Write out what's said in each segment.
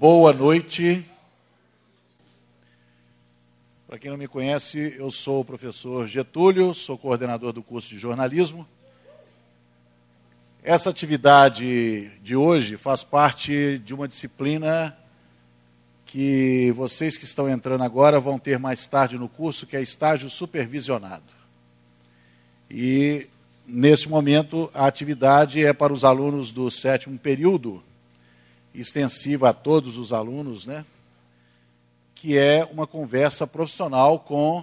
Boa noite. Para quem não me conhece, eu sou o professor Getúlio, sou coordenador do curso de jornalismo. Essa atividade de hoje faz parte de uma disciplina que vocês que estão entrando agora vão ter mais tarde no curso, que é estágio supervisionado. E, neste momento, a atividade é para os alunos do sétimo período, extensiva a todos os alunos, né? que é uma conversa profissional com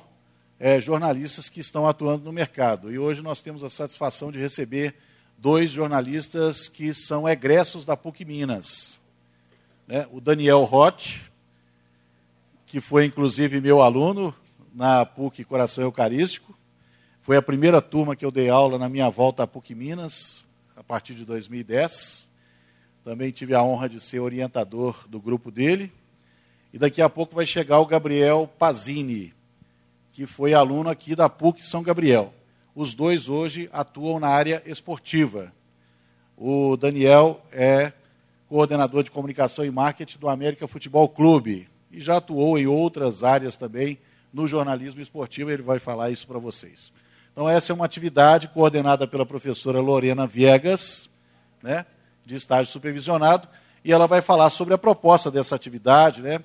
é, jornalistas que estão atuando no mercado. E hoje nós temos a satisfação de receber dois jornalistas que são egressos da PUC Minas. Né? O Daniel Roth, que foi inclusive meu aluno na PUC Coração Eucarístico. Foi a primeira turma que eu dei aula na minha volta à PUC Minas, a partir de 2010. Também tive a honra de ser orientador do grupo dele. E daqui a pouco vai chegar o Gabriel Pazini, que foi aluno aqui da PUC São Gabriel. Os dois hoje atuam na área esportiva. O Daniel é coordenador de comunicação e marketing do América Futebol Clube e já atuou em outras áreas também no jornalismo esportivo, ele vai falar isso para vocês. Então, essa é uma atividade coordenada pela professora Lorena Viegas, né, de estágio supervisionado, e ela vai falar sobre a proposta dessa atividade, né,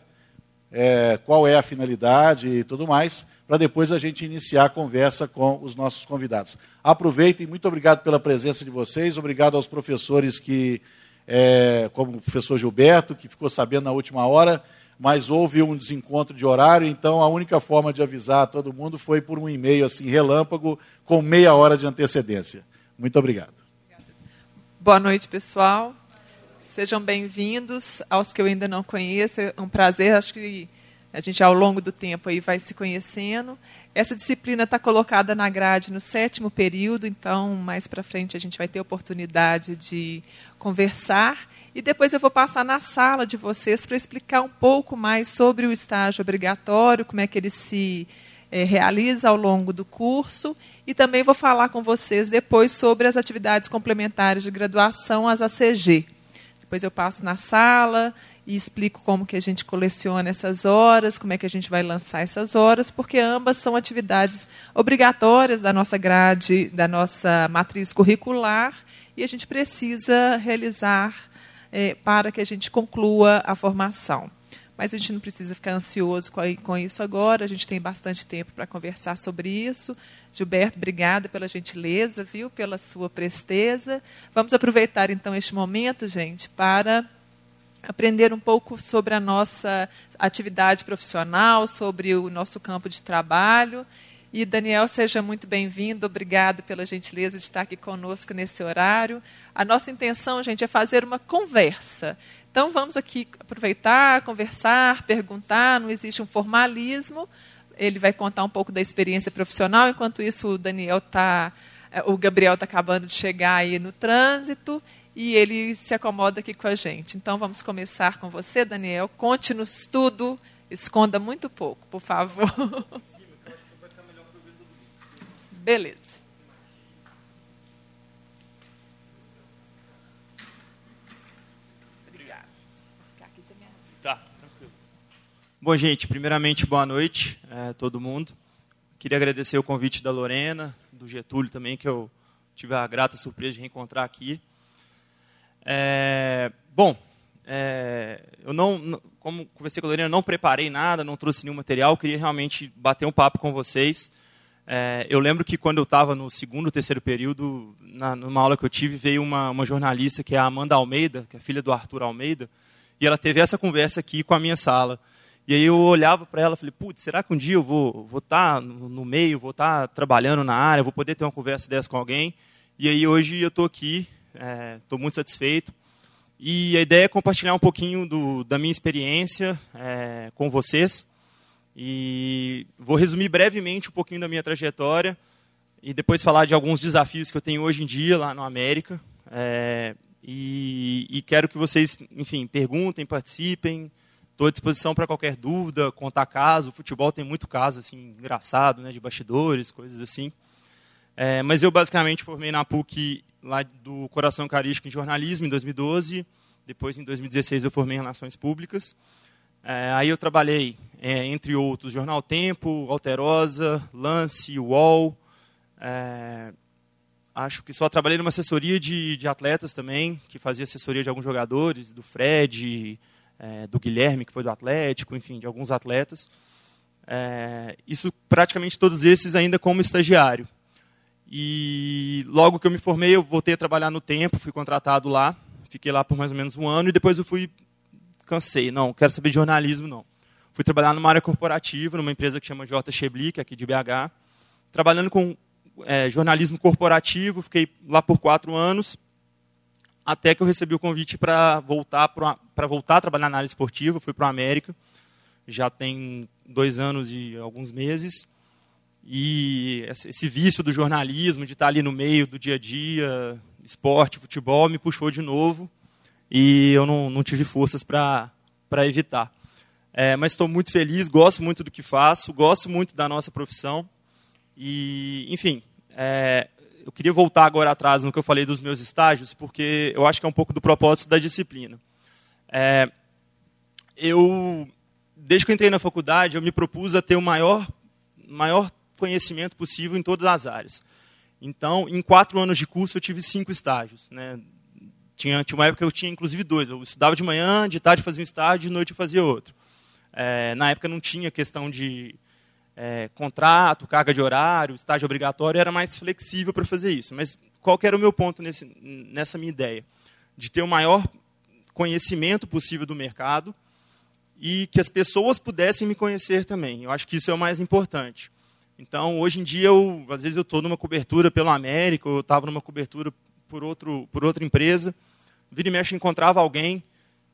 é, qual é a finalidade e tudo mais para depois a gente iniciar a conversa com os nossos convidados. Aproveitem, muito obrigado pela presença de vocês, obrigado aos professores que, é, como o professor Gilberto, que ficou sabendo na última hora, mas houve um desencontro de horário, então a única forma de avisar todo mundo foi por um e-mail assim relâmpago com meia hora de antecedência. Muito obrigado. Boa noite, pessoal. Sejam bem-vindos aos que eu ainda não conheço. É um prazer, acho que a gente, ao longo do tempo, aí vai se conhecendo. Essa disciplina está colocada na grade no sétimo período, então, mais para frente, a gente vai ter oportunidade de conversar. E depois eu vou passar na sala de vocês para explicar um pouco mais sobre o estágio obrigatório, como é que ele se é, realiza ao longo do curso. E também vou falar com vocês depois sobre as atividades complementares de graduação, as ACG. Depois eu passo na sala e explico como que a gente coleciona essas horas, como é que a gente vai lançar essas horas, porque ambas são atividades obrigatórias da nossa grade, da nossa matriz curricular, e a gente precisa realizar é, para que a gente conclua a formação. Mas a gente não precisa ficar ansioso com isso agora, a gente tem bastante tempo para conversar sobre isso. Gilberto, obrigada pela gentileza, viu, pela sua presteza. Vamos aproveitar então este momento, gente, para aprender um pouco sobre a nossa atividade profissional, sobre o nosso campo de trabalho. E Daniel, seja muito bem-vindo. Obrigado pela gentileza de estar aqui conosco nesse horário. A nossa intenção, gente, é fazer uma conversa. Então vamos aqui aproveitar, conversar, perguntar, não existe um formalismo. Ele vai contar um pouco da experiência profissional, enquanto isso o Daniel tá eh, o Gabriel está acabando de chegar aí no trânsito e ele se acomoda aqui com a gente. Então vamos começar com você, Daniel. Conte-nos tudo, esconda muito pouco, por favor. Beleza. Obrigada. Tá, tranquilo. Bom, gente, primeiramente, boa noite a é, todo mundo. Queria agradecer o convite da Lorena, do Getúlio também, que eu tive a grata surpresa de reencontrar aqui. É, bom, é, eu não, como conversei com a Lorena, não preparei nada, não trouxe nenhum material, queria realmente bater um papo com vocês. É, eu lembro que quando eu estava no segundo, terceiro período, na, numa aula que eu tive, veio uma, uma, jornalista que é a Amanda Almeida, que é filha do Arthur Almeida, e ela teve essa conversa aqui com a minha sala. E aí eu olhava para ela e falei, putz, será que um dia eu vou estar tá no, meio, vou estar tá trabalhando na área, vou poder ter uma conversa dessa com alguém? E aí hoje eu estou aqui, estou é, muito satisfeito. E a ideia é compartilhar um pouquinho do, da minha experiência é, com vocês. E vou resumir brevemente um pouquinho da minha trajetória e depois falar de alguns desafios que eu tenho hoje em dia lá no América. É, e, e, quero que vocês, enfim, perguntem, participem. Estou à disposição para qualquer dúvida, contar caso. O futebol tem muito caso assim engraçado, né, de bastidores, coisas assim. É, mas eu basicamente formei na PUC lá do Coração Carístico em jornalismo em 2012. Depois, em 2016, eu formei em Relações Públicas. É, aí eu trabalhei, é, entre outros, Jornal Tempo, Alterosa, Lance, UOL. É, acho que só trabalhei numa assessoria de, de, atletas também, que fazia assessoria de alguns jogadores, do Fred, é, do Guilherme, que foi do Atlético, enfim, de alguns atletas. É, isso praticamente todos esses ainda como estagiário. E logo que eu me formei, eu voltei a trabalhar no tempo, fui contratado lá, fiquei lá por mais ou menos um ano e depois eu fui cansei, não, quero saber de jornalismo não. Fui trabalhar numa área corporativa, numa empresa que chama J. Chebli, que é aqui de BH, trabalhando com é, jornalismo corporativo, fiquei lá por quatro anos, até que eu recebi o convite para voltar para voltar a trabalhar na área esportiva, fui para o América, já tem dois anos e alguns meses, e esse vício do jornalismo, de estar ali no meio do dia a dia, esporte, futebol, me puxou de novo e eu não, não tive forças para evitar. É, mas estou muito feliz, gosto muito do que faço, gosto muito da nossa profissão. E, enfim, é, eu queria voltar agora atrás no que eu falei dos meus estágios, porque eu acho que é um pouco do propósito da disciplina. É, eu, desde que entrei na faculdade, eu me propus a ter o maior, maior conhecimento possível em todas as áreas. Então, em quatro anos de curso, eu tive cinco estágios. Né? Tinha, tinha uma época que eu tinha, inclusive, dois. Eu estudava de manhã, de tarde fazia um estágio, de noite eu fazia outro. É, na época não tinha questão de é, contrato, carga de horário, estágio obrigatório, era mais flexível para fazer isso. Mas qual era o meu ponto nesse, nessa minha ideia? De ter o maior conhecimento possível do mercado e que as pessoas pudessem me conhecer também. Eu acho que isso é o mais importante. Então, hoje em dia, eu, às vezes eu estou numa cobertura pelo América, eu estava numa cobertura por, outro, por outra empresa. Vira e mexe, encontrava alguém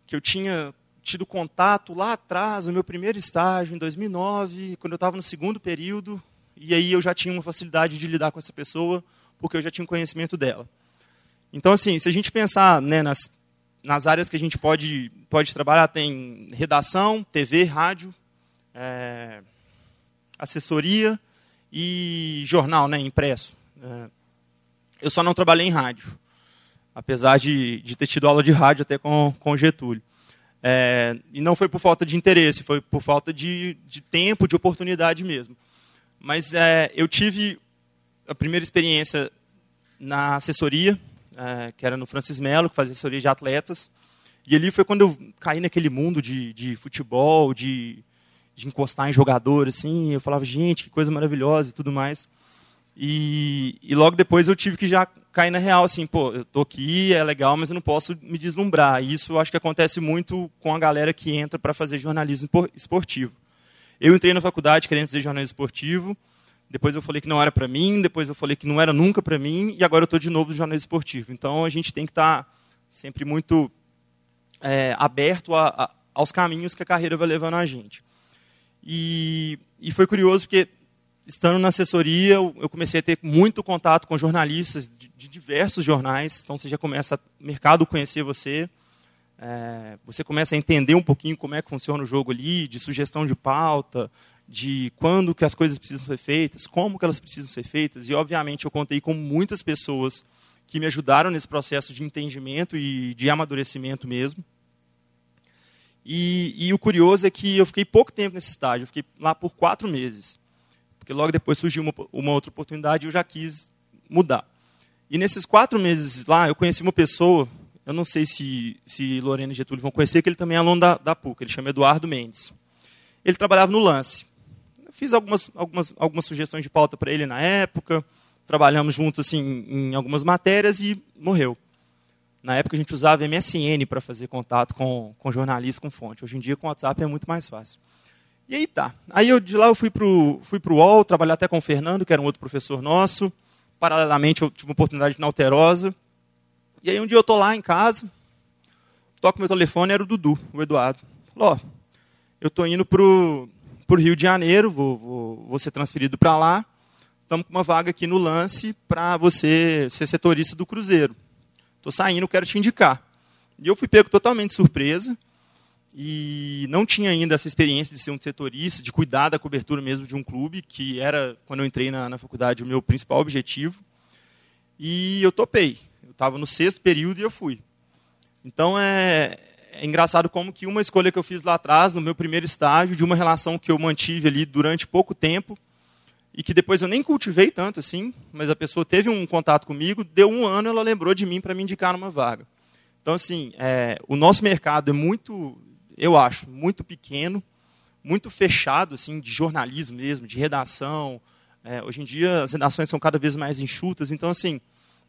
que eu tinha tido contato lá atrás, no meu primeiro estágio, em 2009, quando eu estava no segundo período, e aí eu já tinha uma facilidade de lidar com essa pessoa, porque eu já tinha um conhecimento dela. Então, assim, se a gente pensar né, nas, nas áreas que a gente pode, pode trabalhar, tem redação, TV, rádio, é, assessoria, e jornal, né, impresso. É, eu só não trabalhei em rádio, apesar de, de ter tido aula de rádio até com, com Getúlio. É, e não foi por falta de interesse, foi por falta de, de tempo, de oportunidade mesmo. Mas é, eu tive a primeira experiência na assessoria, é, que era no Francis Mello, que fazia assessoria de atletas. E ali foi quando eu caí naquele mundo de, de futebol, de, de encostar em jogador, assim. Eu falava, gente, que coisa maravilhosa e tudo mais. E, e, logo depois eu tive que já cair na real, assim, pô, eu tô aqui, é legal, mas eu não posso me deslumbrar. E isso acho que acontece muito com a galera que entra para fazer jornalismo esportivo. Eu entrei na faculdade querendo fazer jornalismo esportivo, depois eu falei que não era para mim, depois eu falei que não era nunca para mim, e agora eu estou de novo no jornalismo esportivo. Então a gente tem que estar tá sempre muito é, aberto a, a, aos caminhos que a carreira vai levando a gente. E, e foi curioso porque, estando na assessoria, eu, comecei a ter muito contato com jornalistas de, de, diversos jornais. Então, você já começa, o mercado conhecer você. É, você começa a entender um pouquinho como é que funciona o jogo ali, de sugestão de pauta, de quando que as coisas precisam ser feitas, como que elas precisam ser feitas. E, obviamente, eu contei com muitas pessoas que me ajudaram nesse processo de entendimento e de amadurecimento mesmo. E, e, o curioso é que eu fiquei pouco tempo nesse estágio, eu fiquei lá por quatro meses. Porque logo depois surgiu uma, uma outra oportunidade e eu já quis mudar. E nesses quatro meses lá, eu conheci uma pessoa, eu não sei se, se Lorena e Getúlio vão conhecer, que ele também é aluno da, da PUC, ele chama Eduardo Mendes. Ele trabalhava no lance. Eu fiz algumas, algumas, algumas sugestões de pauta para ele na época, trabalhamos juntos assim, em algumas matérias e morreu. Na época a gente usava MSN para fazer contato com, com jornalistas, com fonte. Hoje em dia com WhatsApp é muito mais fácil. E aí tá. Aí eu, de lá eu fui para o fui pro UOL, trabalhar até com o Fernando, que era um outro professor nosso. Paralelamente eu tive uma oportunidade na Alterosa. E aí um dia eu estou lá em casa, toco meu telefone, era o Dudu, o Eduardo. Falou, ó, eu estou indo para o Rio de Janeiro, vou, vou, vou ser transferido para lá. Estamos com uma vaga aqui no lance para você ser setorista do Cruzeiro. Estou saindo, quero te indicar. E eu fui pego totalmente surpresa e não tinha ainda essa experiência de ser um setorista, de cuidar da cobertura mesmo de um clube, que era, quando eu entrei na, na faculdade, o meu principal objetivo. E eu topei. Eu estava no sexto período e eu fui. Então é, é engraçado como que uma escolha que eu fiz lá atrás, no meu primeiro estágio, de uma relação que eu mantive ali durante pouco tempo, e que depois eu nem cultivei tanto assim, mas a pessoa teve um contato comigo, deu um ano, ela lembrou de mim para me indicar numa vaga. Então, assim, é, o nosso mercado é muito, eu acho, muito pequeno, muito fechado, assim, de jornalismo mesmo, de redação. É, hoje em dia as redações são cada vez mais enxutas, então, assim,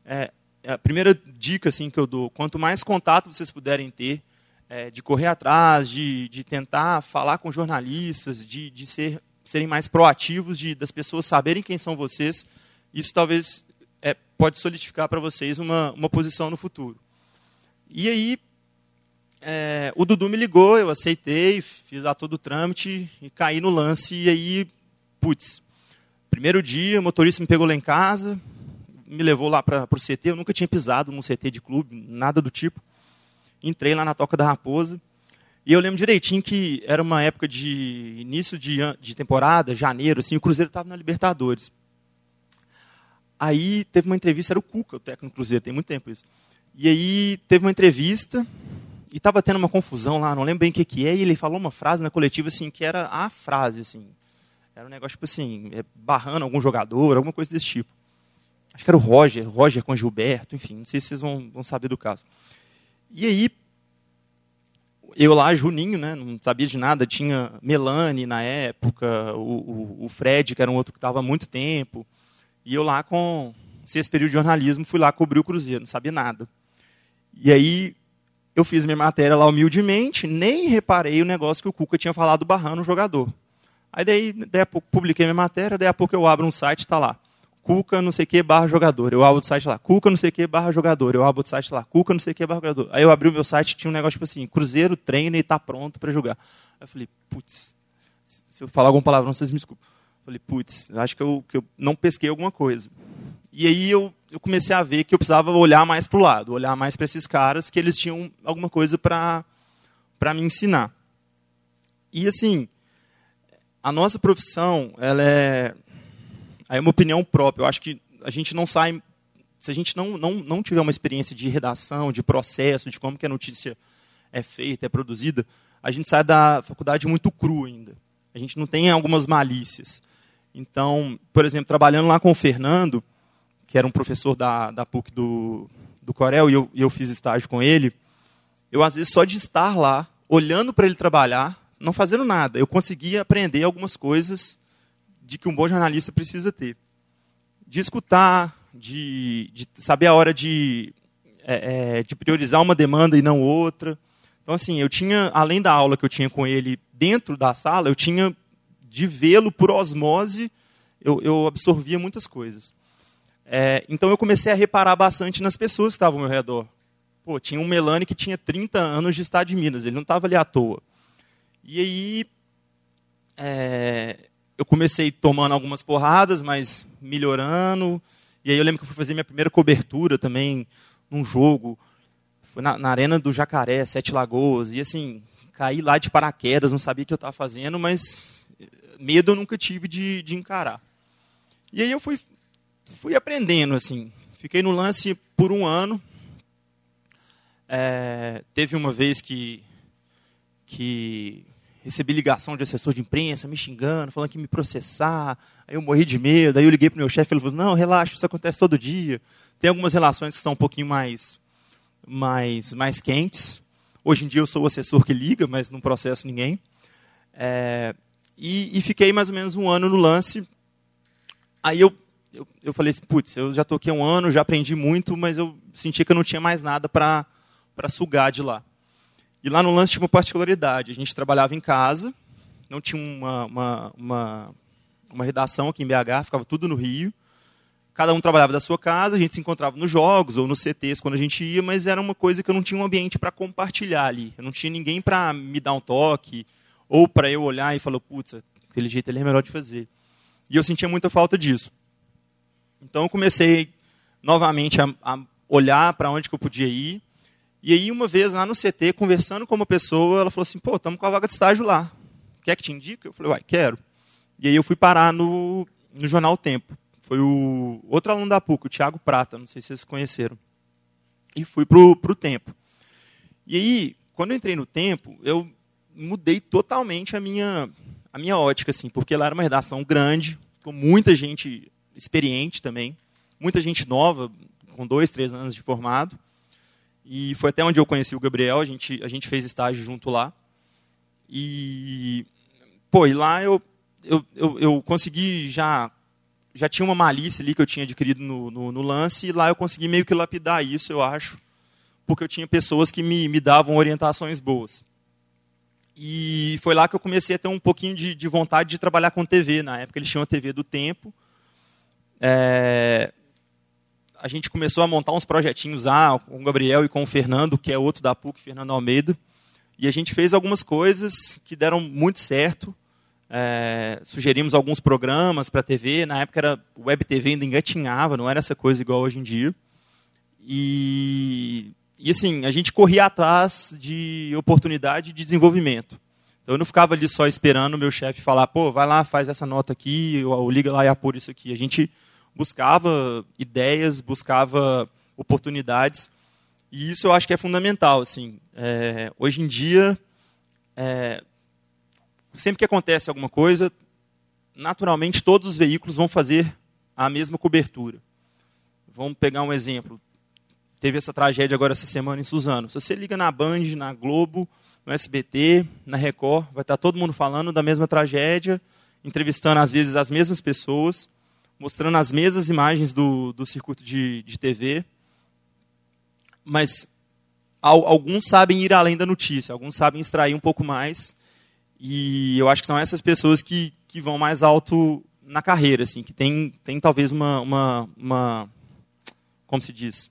é, a primeira dica assim que eu dou, quanto mais contato vocês puderem ter, é, de correr atrás, de, de tentar falar com jornalistas, de, de ser, serem mais proativos, de, das pessoas saberem quem são vocês, isso talvez é, pode solidificar para vocês uma, uma posição no futuro. E aí, é, o Dudu me ligou, eu aceitei, fiz lá todo o trâmite e caí no lance. E aí, putz, primeiro dia, o motorista me pegou lá em casa, me levou lá para o CT. Eu nunca tinha pisado num CT de clube, nada do tipo. Entrei lá na Toca da Raposa. E eu lembro direitinho que era uma época de início de, de temporada, janeiro, assim, o Cruzeiro estava na Libertadores. Aí teve uma entrevista, era o Cuca, o técnico do Cruzeiro, tem muito tempo isso. E aí teve uma entrevista e estava tendo uma confusão lá, não lembro bem o que, que é, e ele falou uma frase na coletiva assim, que era a frase, assim. Era um negócio tipo assim, é, barrando algum jogador, alguma coisa desse tipo. Acho que era o Roger, Roger com Gilberto, enfim, não sei se vocês vão, vão saber do caso. E aí, eu lá, Juninho, né, não sabia de nada, tinha Melanie na época, o, o, o Fred, que era um outro que estava há muito tempo, e eu lá com esse período de jornalismo, fui lá cobrir o Cruzeiro, não sabia nada. E aí, eu fiz minha matéria lá humildemente, nem reparei o negócio que o Cuca tinha falado barrando o jogador. Aí daí, daí a pouco publiquei minha matéria, daí a pouco eu abro um site, está lá. Cuca não sei que barra jogador. Eu abro o site lá, Cuca não sei que barra jogador. Eu abro o site lá, Cuca não sei que barra jogador. Aí eu abri o meu site tinha um negócio tipo assim, Cruzeiro treina e está pronto para jogar. Aí eu falei, putz, se eu falar alguma palavra, vocês me desculpem. Eu falei, putz, acho que eu, que eu não pesquei alguma coisa. E aí eu, eu comecei a ver que eu precisava olhar mais para o lado, olhar mais para esses caras, que eles tinham alguma coisa para me ensinar. E assim, a nossa profissão, ela é Aí é uma opinião própria. Eu acho que a gente não sai se a gente não, não, não tiver uma experiência de redação, de processo, de como que a notícia é feita, é produzida, a gente sai da faculdade muito cru ainda. A gente não tem algumas malícias. Então, por exemplo, trabalhando lá com o Fernando, que era um professor da, da PUC do, do Corel, e eu, e eu fiz estágio com ele, eu, às vezes, só de estar lá, olhando para ele trabalhar, não fazendo nada, eu conseguia aprender algumas coisas de que um bom jornalista precisa ter. De escutar, de, de saber a hora de, é, é, de priorizar uma demanda e não outra. Então, assim, eu tinha, além da aula que eu tinha com ele dentro da sala, eu tinha de vê-lo por osmose, eu, eu, absorvia muitas coisas. É, então, eu comecei a reparar bastante nas pessoas que estavam ao meu redor. Pô, tinha um Melanie que tinha 30 anos de estado de Minas, ele não estava ali à toa. E aí, é, eu comecei tomando algumas porradas, mas melhorando. E aí eu lembro que eu fui fazer minha primeira cobertura também num jogo. Foi na, na Arena do Jacaré, Sete Lagoas. E assim, caí lá de paraquedas, não sabia o que eu estava fazendo, mas medo eu nunca tive de, de encarar. E aí eu fui, fui aprendendo, assim. Fiquei no lance por um ano. É, teve uma vez que, que recebi ligação de assessor de imprensa me xingando, falando que me processar. Aí eu morri de medo. Aí eu liguei para o meu chefe e ele falou: Não, relaxa, isso acontece todo dia. Tem algumas relações que são um pouquinho mais, mais, mais quentes. Hoje em dia eu sou o assessor que liga, mas não processo ninguém. É, e, e, fiquei mais ou menos um ano no lance. Aí eu, eu, eu falei assim: Putz, eu já há um ano, já aprendi muito, mas eu senti que eu não tinha mais nada para sugar de lá. E lá no lance tinha uma particularidade. A gente trabalhava em casa, não tinha uma, uma, uma, uma redação aqui em BH, ficava tudo no Rio. Cada um trabalhava da sua casa, a gente se encontrava nos jogos ou nos CTs quando a gente ia, mas era uma coisa que eu não tinha um ambiente para compartilhar ali. Eu não tinha ninguém para me dar um toque ou para eu olhar e falar, putz, aquele jeito ali é melhor de fazer. E eu sentia muita falta disso. Então eu comecei novamente a, a olhar para onde que eu podia ir e aí, uma vez lá no CT, conversando com uma pessoa, ela falou assim: pô, estamos com a vaga de estágio lá. Quer que te indique? Eu falei: uai, quero. E aí eu fui parar no, no Jornal Tempo. Foi o outro aluno da PUC, o Thiago Prata, não sei se vocês conheceram. E fui para o Tempo. E aí, quando eu entrei no tempo, eu mudei totalmente a minha, a minha ótica, assim, porque lá era uma redação grande, com muita gente experiente também, muita gente nova, com dois, três anos de formado. E foi até onde eu conheci o Gabriel, a gente, a gente fez estágio junto lá. E, pô, e lá eu, eu, eu, eu consegui já já tinha uma malícia ali que eu tinha adquirido no, no, no, lance, e lá eu consegui meio que lapidar isso, eu acho, porque eu tinha pessoas que me, me davam orientações boas. E foi lá que eu comecei a ter um pouquinho de, de vontade de trabalhar com TV. Na época eles tinham a TV do Tempo. É, a gente começou a montar uns projetinhos lá com o Gabriel e com o Fernando, que é outro da PUC, Fernando Almeida. E a gente fez algumas coisas que deram muito certo. É, sugerimos alguns programas para a TV. Na época era web TV ainda engatinhava, não era essa coisa igual hoje em dia. E e assim, a gente corria atrás de oportunidade de desenvolvimento. Então eu não ficava ali só esperando o meu chefe falar, pô, vai lá, faz essa nota aqui, ou, ou liga lá e apura isso aqui. A gente buscava ideias, buscava oportunidades, e isso eu acho que é fundamental. Assim, é, hoje em dia, é, sempre que acontece alguma coisa, naturalmente todos os veículos vão fazer a mesma cobertura. Vamos pegar um exemplo teve essa tragédia agora essa semana em Suzano. Se você liga na Band, na Globo, no SBT, na Record, vai estar todo mundo falando da mesma tragédia, entrevistando às vezes as mesmas pessoas, mostrando as mesmas imagens do, do circuito de, de TV. Mas alguns sabem ir além da notícia, alguns sabem extrair um pouco mais. E eu acho que são essas pessoas que, que vão mais alto na carreira, assim, que tem, tem talvez uma, uma, uma como se diz,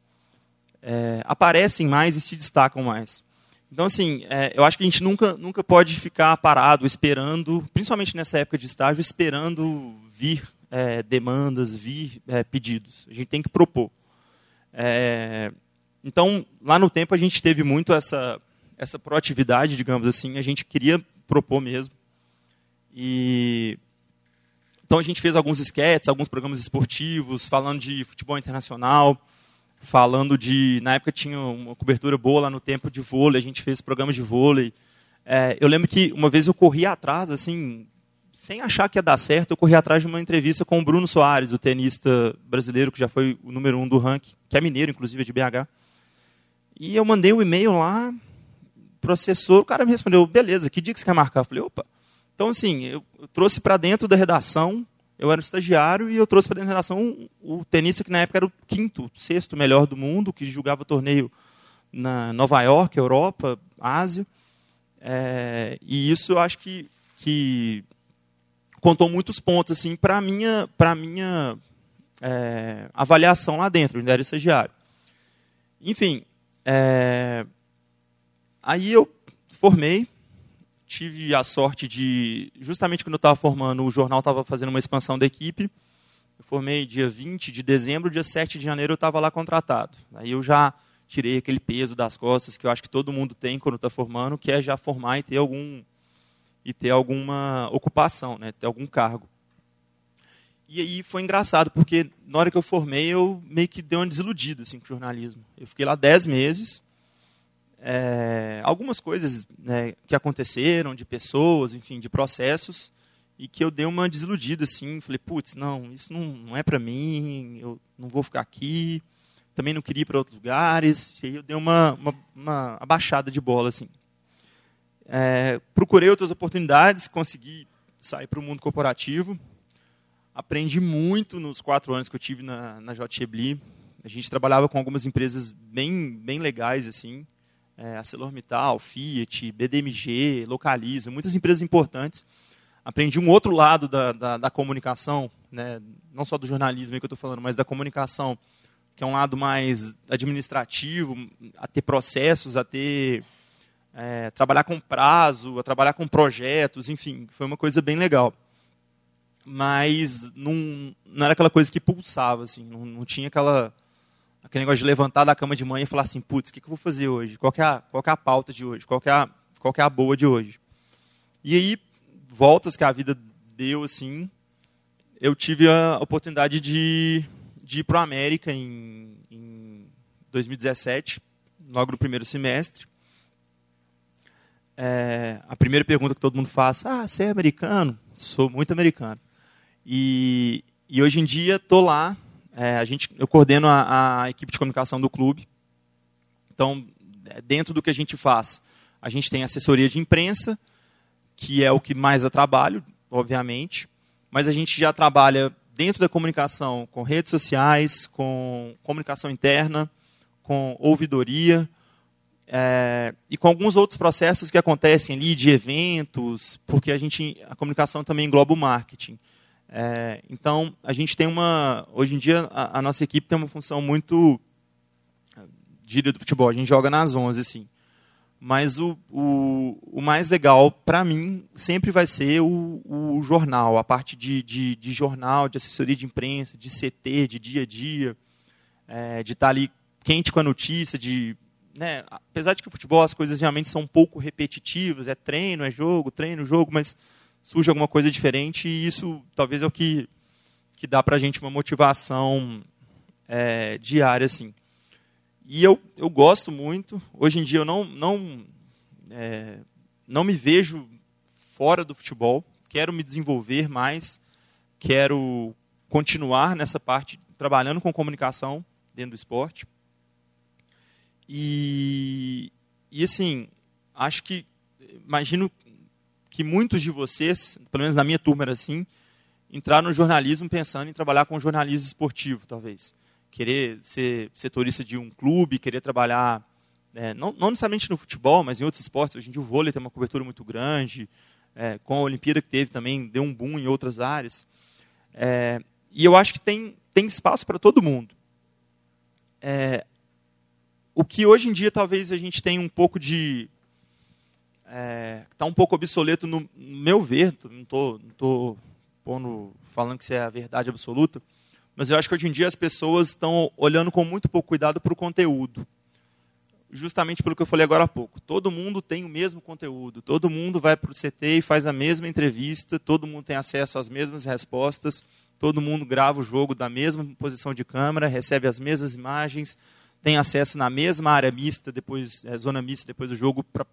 é, aparecem mais e se destacam mais. Então, assim, é, eu acho que a gente nunca, nunca pode ficar parado esperando, principalmente nessa época de estágio, esperando vir é, demandas, vir é, pedidos. A gente tem que propor. É, então, lá no tempo, a gente teve muito essa, essa proatividade, digamos assim, a gente queria propor mesmo. E então a gente fez alguns esquetes, alguns programas esportivos, falando de futebol internacional, falando de. Na época tinha uma cobertura boa lá no tempo de vôlei, a gente fez programas de vôlei. É, eu lembro que uma vez eu corri atrás, assim, sem achar que ia dar certo, eu corri atrás de uma entrevista com o Bruno Soares, o tenista brasileiro que já foi o número um do ranking, que é mineiro, inclusive, de BH. E eu mandei um e-mail lá, processor, o cara me respondeu, beleza, que dia que você quer marcar? Eu falei, opa. Então, assim, eu, trouxe para dentro da redação eu era um estagiário e eu trouxe para dentro da redação o tenista que na época era o quinto, sexto melhor do mundo, que jogava torneio na Nova York, Europa, Ásia. É, e isso eu acho que, que contou muitos pontos assim para minha, pra minha é, avaliação lá dentro, ainda era estagiário. Enfim, é, aí eu formei, tive a sorte de, justamente quando eu estava formando, o jornal estava fazendo uma expansão da equipe. Eu formei dia 20 de dezembro, dia 7 de janeiro eu estava lá contratado. Aí eu já tirei aquele peso das costas que eu acho que todo mundo tem quando está formando, que é já formar e ter algum e ter alguma ocupação, né, ter algum cargo. E aí foi engraçado, porque na hora que eu formei, eu meio que dei uma desiludida assim, com o jornalismo. Eu fiquei lá 10 meses, é, algumas coisas né, que aconteceram, de pessoas, enfim, de processos, e que eu dei uma desiludida, assim, falei, putz, não, isso não, não é para mim, eu não vou ficar aqui, também não queria ir para outros lugares, e aí eu dei uma, uma, uma abaixada de bola, assim. É, procurei outras oportunidades, consegui sair para o mundo corporativo, aprendi muito nos quatro anos que eu tive na, na JBli, a gente trabalhava com algumas empresas bem, bem legais, assim, é, ArcelorMittal, Fiat, BDMG, Localiza, muitas empresas importantes. Aprendi um outro lado da, da, da comunicação, né, não só do jornalismo que eu estou falando, mas da comunicação, que é um lado mais administrativo, a ter processos, a ter é, trabalhar com prazo, a trabalhar com projetos, enfim, foi uma coisa bem legal. Mas não, não era aquela coisa que pulsava, assim, não, não tinha aquela aquele negócio de levantar da cama de manhã e falar assim, putz, o que, que eu vou fazer hoje? Qual é, a, qual é a pauta de hoje? Qual é a, qual é a boa de hoje? E aí, voltas que a vida deu, assim, eu tive a oportunidade de, de ir para a América em, em 2017, logo no primeiro semestre. É, a primeira pergunta que todo mundo faz, ah, você é americano? Sou muito americano. E, e hoje em dia estou lá, é, a gente, eu coordeno a, a equipe de comunicação do clube. Então, é, dentro do que a gente faz, a gente tem assessoria de imprensa, que é o que mais dá trabalho, obviamente, mas a gente já trabalha dentro da comunicação com redes sociais, com comunicação interna, com ouvidoria, é, e com alguns outros processos que acontecem ali de eventos, porque a gente a comunicação também engloba o marketing. É, então a gente tem uma hoje em dia a, a, nossa equipe tem uma função muito diria do futebol. A gente joga nas 11 assim. Mas o, o, o mais legal para mim sempre vai ser o, o jornal, a parte de, de, de, jornal, de assessoria de imprensa, de CT, de dia a dia, é, de estar tá ali quente com a notícia, de né, apesar de que o futebol as coisas realmente são um pouco repetitivas, é treino, é jogo, treino, jogo, mas surge alguma coisa diferente e isso talvez é o que, que dá para a gente uma motivação é, diária. Assim. E eu, eu gosto muito, hoje em dia eu não, não, é, não me vejo fora do futebol, quero me desenvolver mais, quero continuar nessa parte, trabalhando com comunicação dentro do esporte. E, e assim, acho que, imagino que muitos de vocês, pelo menos na minha turma era assim, entraram no jornalismo pensando em trabalhar com jornalismo esportivo, talvez. Querer ser setorista de um clube, querer trabalhar, é, não, não, necessariamente no futebol, mas em outros esportes. Hoje em dia o vôlei tem uma cobertura muito grande, é, com a Olimpíada que teve também, deu um boom em outras áreas. É, e eu acho que tem, tem espaço para todo mundo. O que hoje em dia talvez a gente tenha um pouco de. Está é, tá um pouco obsoleto, no, no meu ver, não estou não tô pondo, falando que isso é a verdade absoluta, mas eu acho que hoje em dia as pessoas estão olhando com muito pouco cuidado para o conteúdo. Justamente pelo que eu falei agora há pouco. Todo mundo tem o mesmo conteúdo, todo mundo vai para o CT e faz a mesma entrevista, todo mundo tem acesso às mesmas respostas, todo mundo grava o jogo da mesma posição de câmera, recebe as mesmas imagens, tem acesso na mesma área mista, depois é, zona mista depois do jogo, pra,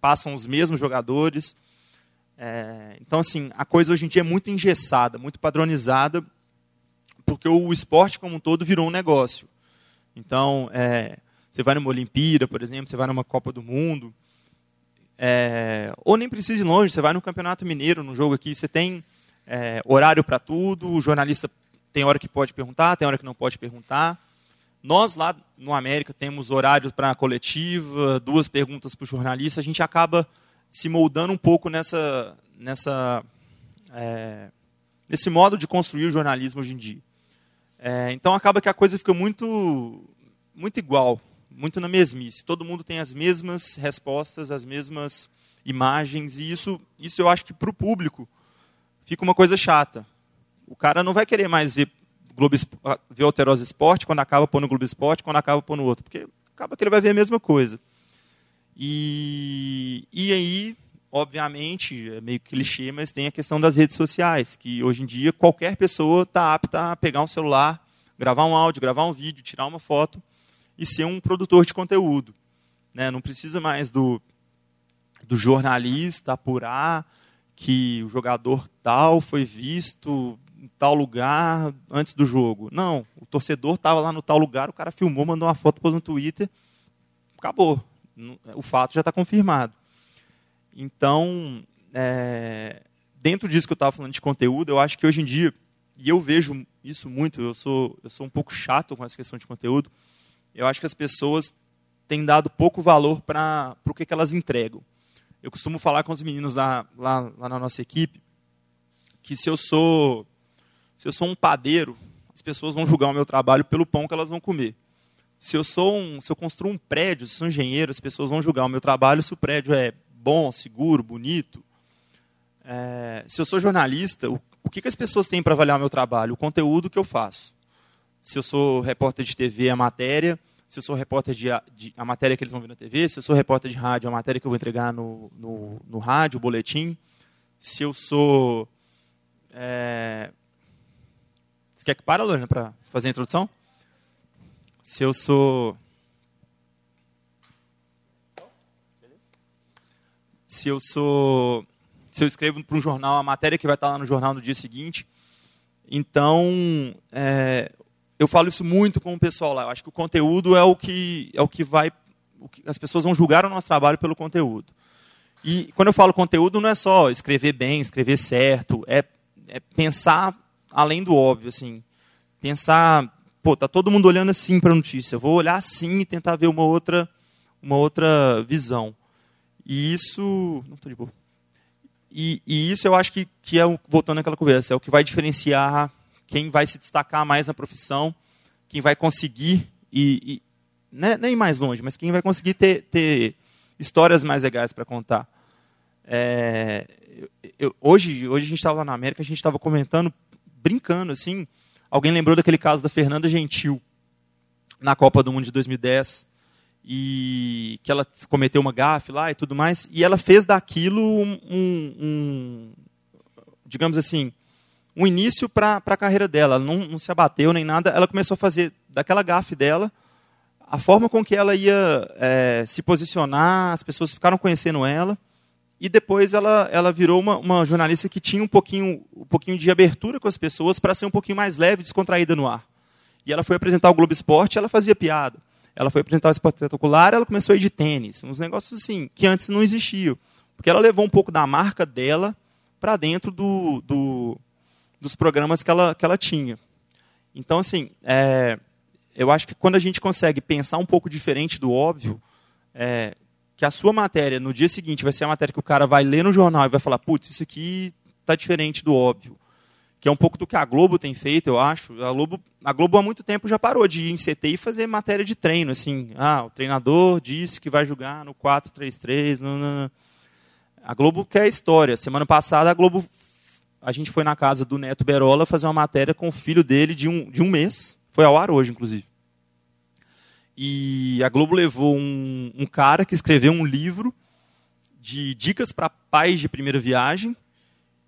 passam os mesmos jogadores. É, então, assim, a coisa hoje em dia é muito engessada, muito padronizada, porque o esporte como um todo virou um negócio. Então, é, você vai numa Olimpíada, por exemplo, você vai numa Copa do Mundo, é, ou nem precisa ir longe, você vai no Campeonato Mineiro, no jogo aqui, você tem é, horário para tudo, o jornalista tem hora que pode perguntar, tem hora que não pode perguntar. Nós lá no América temos horário para a coletiva, duas perguntas para o jornalista, a gente acaba se moldando um pouco nessa, nessa, é, nesse modo de construir o jornalismo hoje em dia. É, então acaba que a coisa fica muito, muito igual, muito na mesmice. Todo mundo tem as mesmas respostas, as mesmas imagens, e isso, isso eu acho que para o público fica uma coisa chata. O cara não vai querer mais ver Globo, ver o Alterosa Esporte, quando acaba pôr no Globo Esporte, quando acaba pôr no outro. Porque acaba que ele vai ver a mesma coisa. E, e aí, obviamente, é meio clichê, mas tem a questão das redes sociais, que hoje em dia qualquer pessoa está apta a pegar um celular, gravar um áudio, gravar um vídeo, tirar uma foto e ser um produtor de conteúdo. Né? Não precisa mais do, do jornalista apurar que o jogador tal foi visto tal lugar antes do jogo. Não, o torcedor estava lá no tal lugar, o cara filmou, mandou uma foto pôs no Twitter, acabou. O fato já está confirmado. Então, é, dentro disso que eu estava falando de conteúdo, eu acho que hoje em dia, e eu vejo isso muito, eu sou, eu sou um pouco chato com essa questão de conteúdo, eu acho que as pessoas têm dado pouco valor para o que, que elas entregam. Eu costumo falar com os meninos lá, lá, lá na nossa equipe que se eu sou se eu sou um padeiro, as pessoas vão julgar o meu trabalho pelo pão que elas vão comer. Se eu sou um, se eu construo um prédio, se sou um engenheiro, as pessoas vão julgar o meu trabalho se o prédio é bom, seguro, bonito. É, se eu sou jornalista, o, o que, que as pessoas têm para avaliar o meu trabalho? O conteúdo que eu faço. Se eu sou repórter de TV, a matéria. Se eu sou repórter de, de, a matéria que eles vão ver na TV. Se eu sou repórter de rádio, a matéria que eu vou entregar no, no, no rádio, o boletim. Se eu sou é, quer que para, Lorena, para fazer a introdução? Se eu sou. se eu sou se eu escrevo para um jornal a matéria que vai estar lá no jornal no dia seguinte. Então, é, eu falo isso muito com o pessoal lá. Eu acho que o conteúdo é o que é o que vai o que, as pessoas vão julgar o nosso trabalho pelo conteúdo. E quando eu falo conteúdo não é só escrever bem, escrever certo, é, é pensar além do óbvio assim. Pensar, pô, tá todo mundo olhando assim para a notícia. Eu vou olhar assim e tentar ver uma outra uma outra visão. E isso, não tô de boa. E, e, isso eu acho que, que é, o, voltando àquela conversa, é o que vai diferenciar quem vai se destacar mais na profissão, quem vai conseguir, e, e né, nem mais longe, mas quem vai conseguir ter, ter histórias mais legais para contar. É, eu, hoje, hoje a gente estava lá na América, a gente estava comentando, brincando assim, alguém lembrou daquele caso da Fernanda Gentil, na Copa do Mundo de 2010, e que ela cometeu uma gafe lá e tudo mais, e ela fez daquilo um, um, digamos assim, um início para a carreira dela. Ela não, não, se abateu nem nada, ela começou a fazer daquela gafe dela a forma com que ela ia é, se posicionar, as pessoas ficaram conhecendo ela, e depois ela, ela virou uma, uma jornalista que tinha um pouquinho, um pouquinho de abertura com as pessoas para ser um pouquinho mais leve, descontraída no ar. E ela foi apresentar o Globo Esporte ela fazia piada ela foi apresentar o esporte espetacular, ela começou a ir de tênis, uns negócios assim, que antes não existiam. Porque ela levou um pouco da marca dela para dentro do, do, dos programas que ela, que ela tinha. Então, assim, é, eu acho que quando a gente consegue pensar um pouco diferente do óbvio, é, que a sua matéria, no dia seguinte, vai ser a matéria que o cara vai ler no jornal e vai falar, putz, isso aqui está diferente do óbvio que é um pouco do que a Globo tem feito, eu acho. A Globo, a Globo há muito tempo já parou de ir em CT e fazer matéria de treino, assim. Ah, o treinador disse que vai jogar no 4-3-3. A Globo quer história. Semana passada a Globo, a gente foi na casa do Neto Berola fazer uma matéria com o filho dele de um, de um mês. Foi ao ar hoje, inclusive. E a Globo levou um, um cara que escreveu um livro de dicas para pais de primeira viagem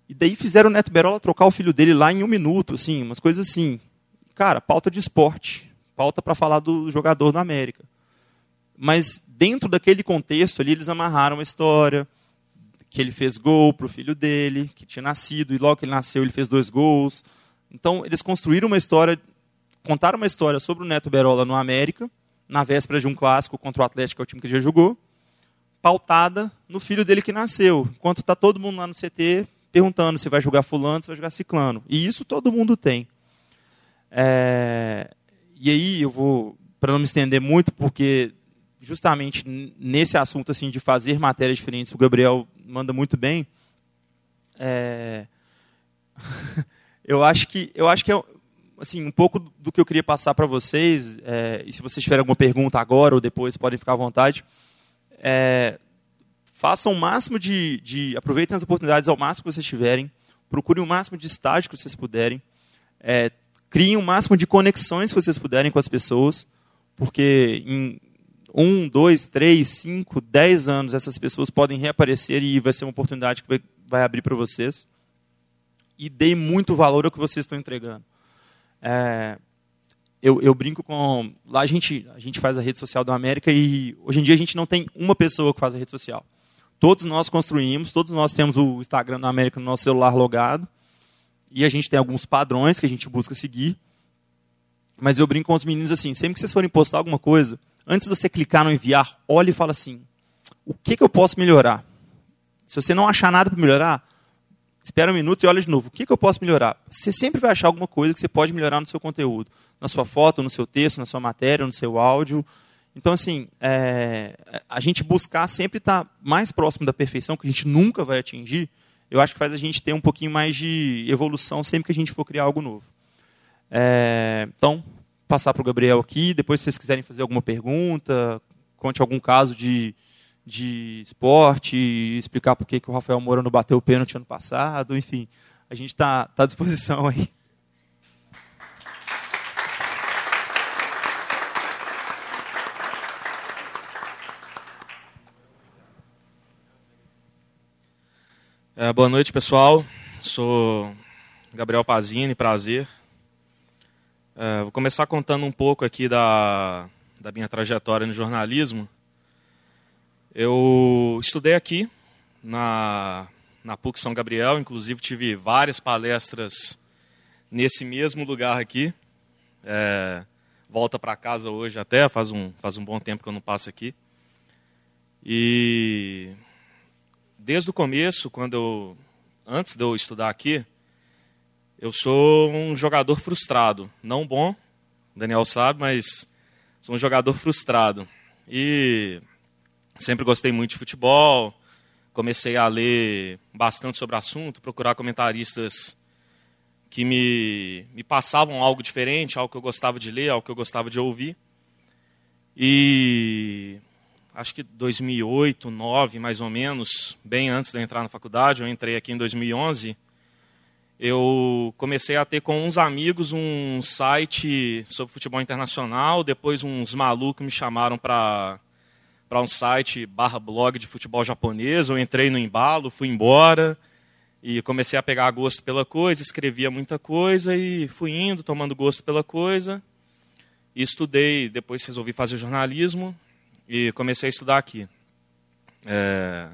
e daí fizeram o Neto Berola trocar o filho dele lá em um minuto, assim, umas coisas assim. Cara, pauta de esporte, pauta para falar do jogador da América. Mas dentro daquele contexto ali, eles amarraram a história, que ele fez gol para o filho dele, que tinha nascido, e logo que ele nasceu ele fez dois gols. Então, eles construíram uma história, contaram uma história sobre o Neto Berola no América, na véspera de um clássico contra o Atlético, que é o time que ele já jogou, pautada no filho dele que nasceu. Enquanto está todo mundo lá no CT perguntando se vai jogar fulano, se vai jogar ciclano. E isso todo mundo tem. É, e aí eu vou, para não me estender muito, porque justamente nesse assunto assim de fazer matérias diferentes, o Gabriel manda muito bem. É, eu acho que eu acho que é assim um pouco do que eu queria passar para vocês. É, e se vocês tiverem alguma pergunta agora ou depois, podem ficar à vontade. É, Façam o máximo de, de. Aproveitem as oportunidades ao máximo que vocês tiverem. Procurem o máximo de estágio que vocês puderem. É, criem o máximo de conexões que vocês puderem com as pessoas. Porque em um, dois, três, cinco, dez anos essas pessoas podem reaparecer e vai ser uma oportunidade que vai, vai abrir para vocês. E deem muito valor ao que vocês estão entregando. É, eu, eu, brinco com. Lá a gente, a gente faz a rede social da América e hoje em dia a gente não tem uma pessoa que faz a rede social. Todos nós construímos, todos nós temos o Instagram da América no nosso celular logado. E a gente tem alguns padrões que a gente busca seguir. Mas eu brinco com os meninos assim: sempre que vocês forem postar alguma coisa, antes de você clicar no enviar, olhe e fala assim: o que, que eu posso melhorar? Se você não achar nada para melhorar, espera um minuto e olha de novo. O que, que eu posso melhorar? Você sempre vai achar alguma coisa que você pode melhorar no seu conteúdo, na sua foto, no seu texto, na sua matéria, no seu áudio. Então, assim, é, a gente buscar sempre estar tá mais próximo da perfeição, que a gente nunca vai atingir, eu acho que faz a gente ter um pouquinho mais de evolução sempre que a gente for criar algo novo. É, então, passar para o Gabriel aqui, depois se vocês quiserem fazer alguma pergunta, conte algum caso de, de esporte, explicar por que, o Rafael Moura não bateu o pênalti ano passado, enfim, a gente está tá à disposição aí. É, boa noite, pessoal. Sou Gabriel Pazini, prazer. É, vou começar contando um pouco aqui da, da minha trajetória no jornalismo. Eu estudei aqui na, na PUC São Gabriel, inclusive tive várias palestras nesse mesmo lugar aqui. É, volta para casa hoje até, faz um, faz um bom tempo que eu não passo aqui. E desde o começo, quando eu, antes de eu estudar aqui, eu sou um jogador frustrado. Não bom, o Daniel sabe, mas sou um jogador frustrado. E sempre gostei muito de futebol, comecei a ler bastante sobre o assunto, procurar comentaristas que me, me passavam algo diferente, algo que eu gostava de ler, algo que eu gostava de ouvir. E acho que 2008, 2009, mais ou menos, bem antes de eu entrar na faculdade, eu entrei aqui em 2011, eu comecei a ter com uns amigos um site sobre futebol internacional, depois uns malucos me chamaram para para um site barra blog de futebol japonês, eu entrei no embalo, fui embora e comecei a pegar gosto pela coisa, escrevia muita coisa e fui indo, tomando gosto pela coisa. E estudei, depois resolvi fazer jornalismo e comecei a estudar aqui. É,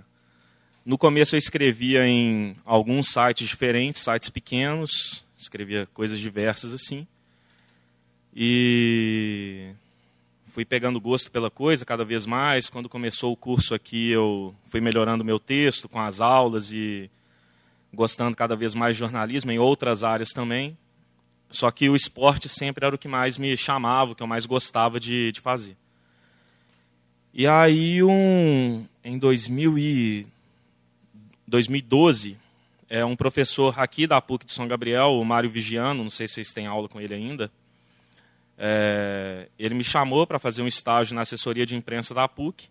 no começo eu escrevia em alguns sites diferentes, sites pequenos, escrevia coisas diversas assim. E fui pegando gosto pela coisa cada vez mais. Quando começou o curso aqui, eu fui melhorando meu texto com as aulas e gostando cada vez mais de jornalismo em outras áreas também. Só que o esporte sempre era o que mais me chamava, o que eu mais gostava de, de fazer. E aí, um, em 2000 e 2012, é um professor aqui da PUC de São Gabriel, o Mário Vigiano, não sei se vocês têm aula com ele ainda, é, ele me chamou para fazer um estágio na assessoria de imprensa da PUC,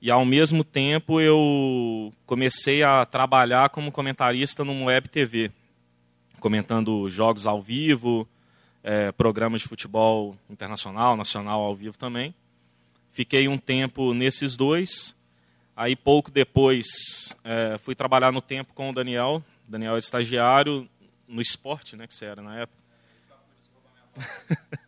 e ao mesmo tempo eu comecei a trabalhar como comentarista num web TV, comentando jogos ao vivo, é, programas de futebol internacional, nacional ao vivo também. Fiquei um tempo nesses dois. Aí, pouco depois, é, fui trabalhar no tempo com o Daniel. Daniel é estagiário no esporte, né, que você era na época.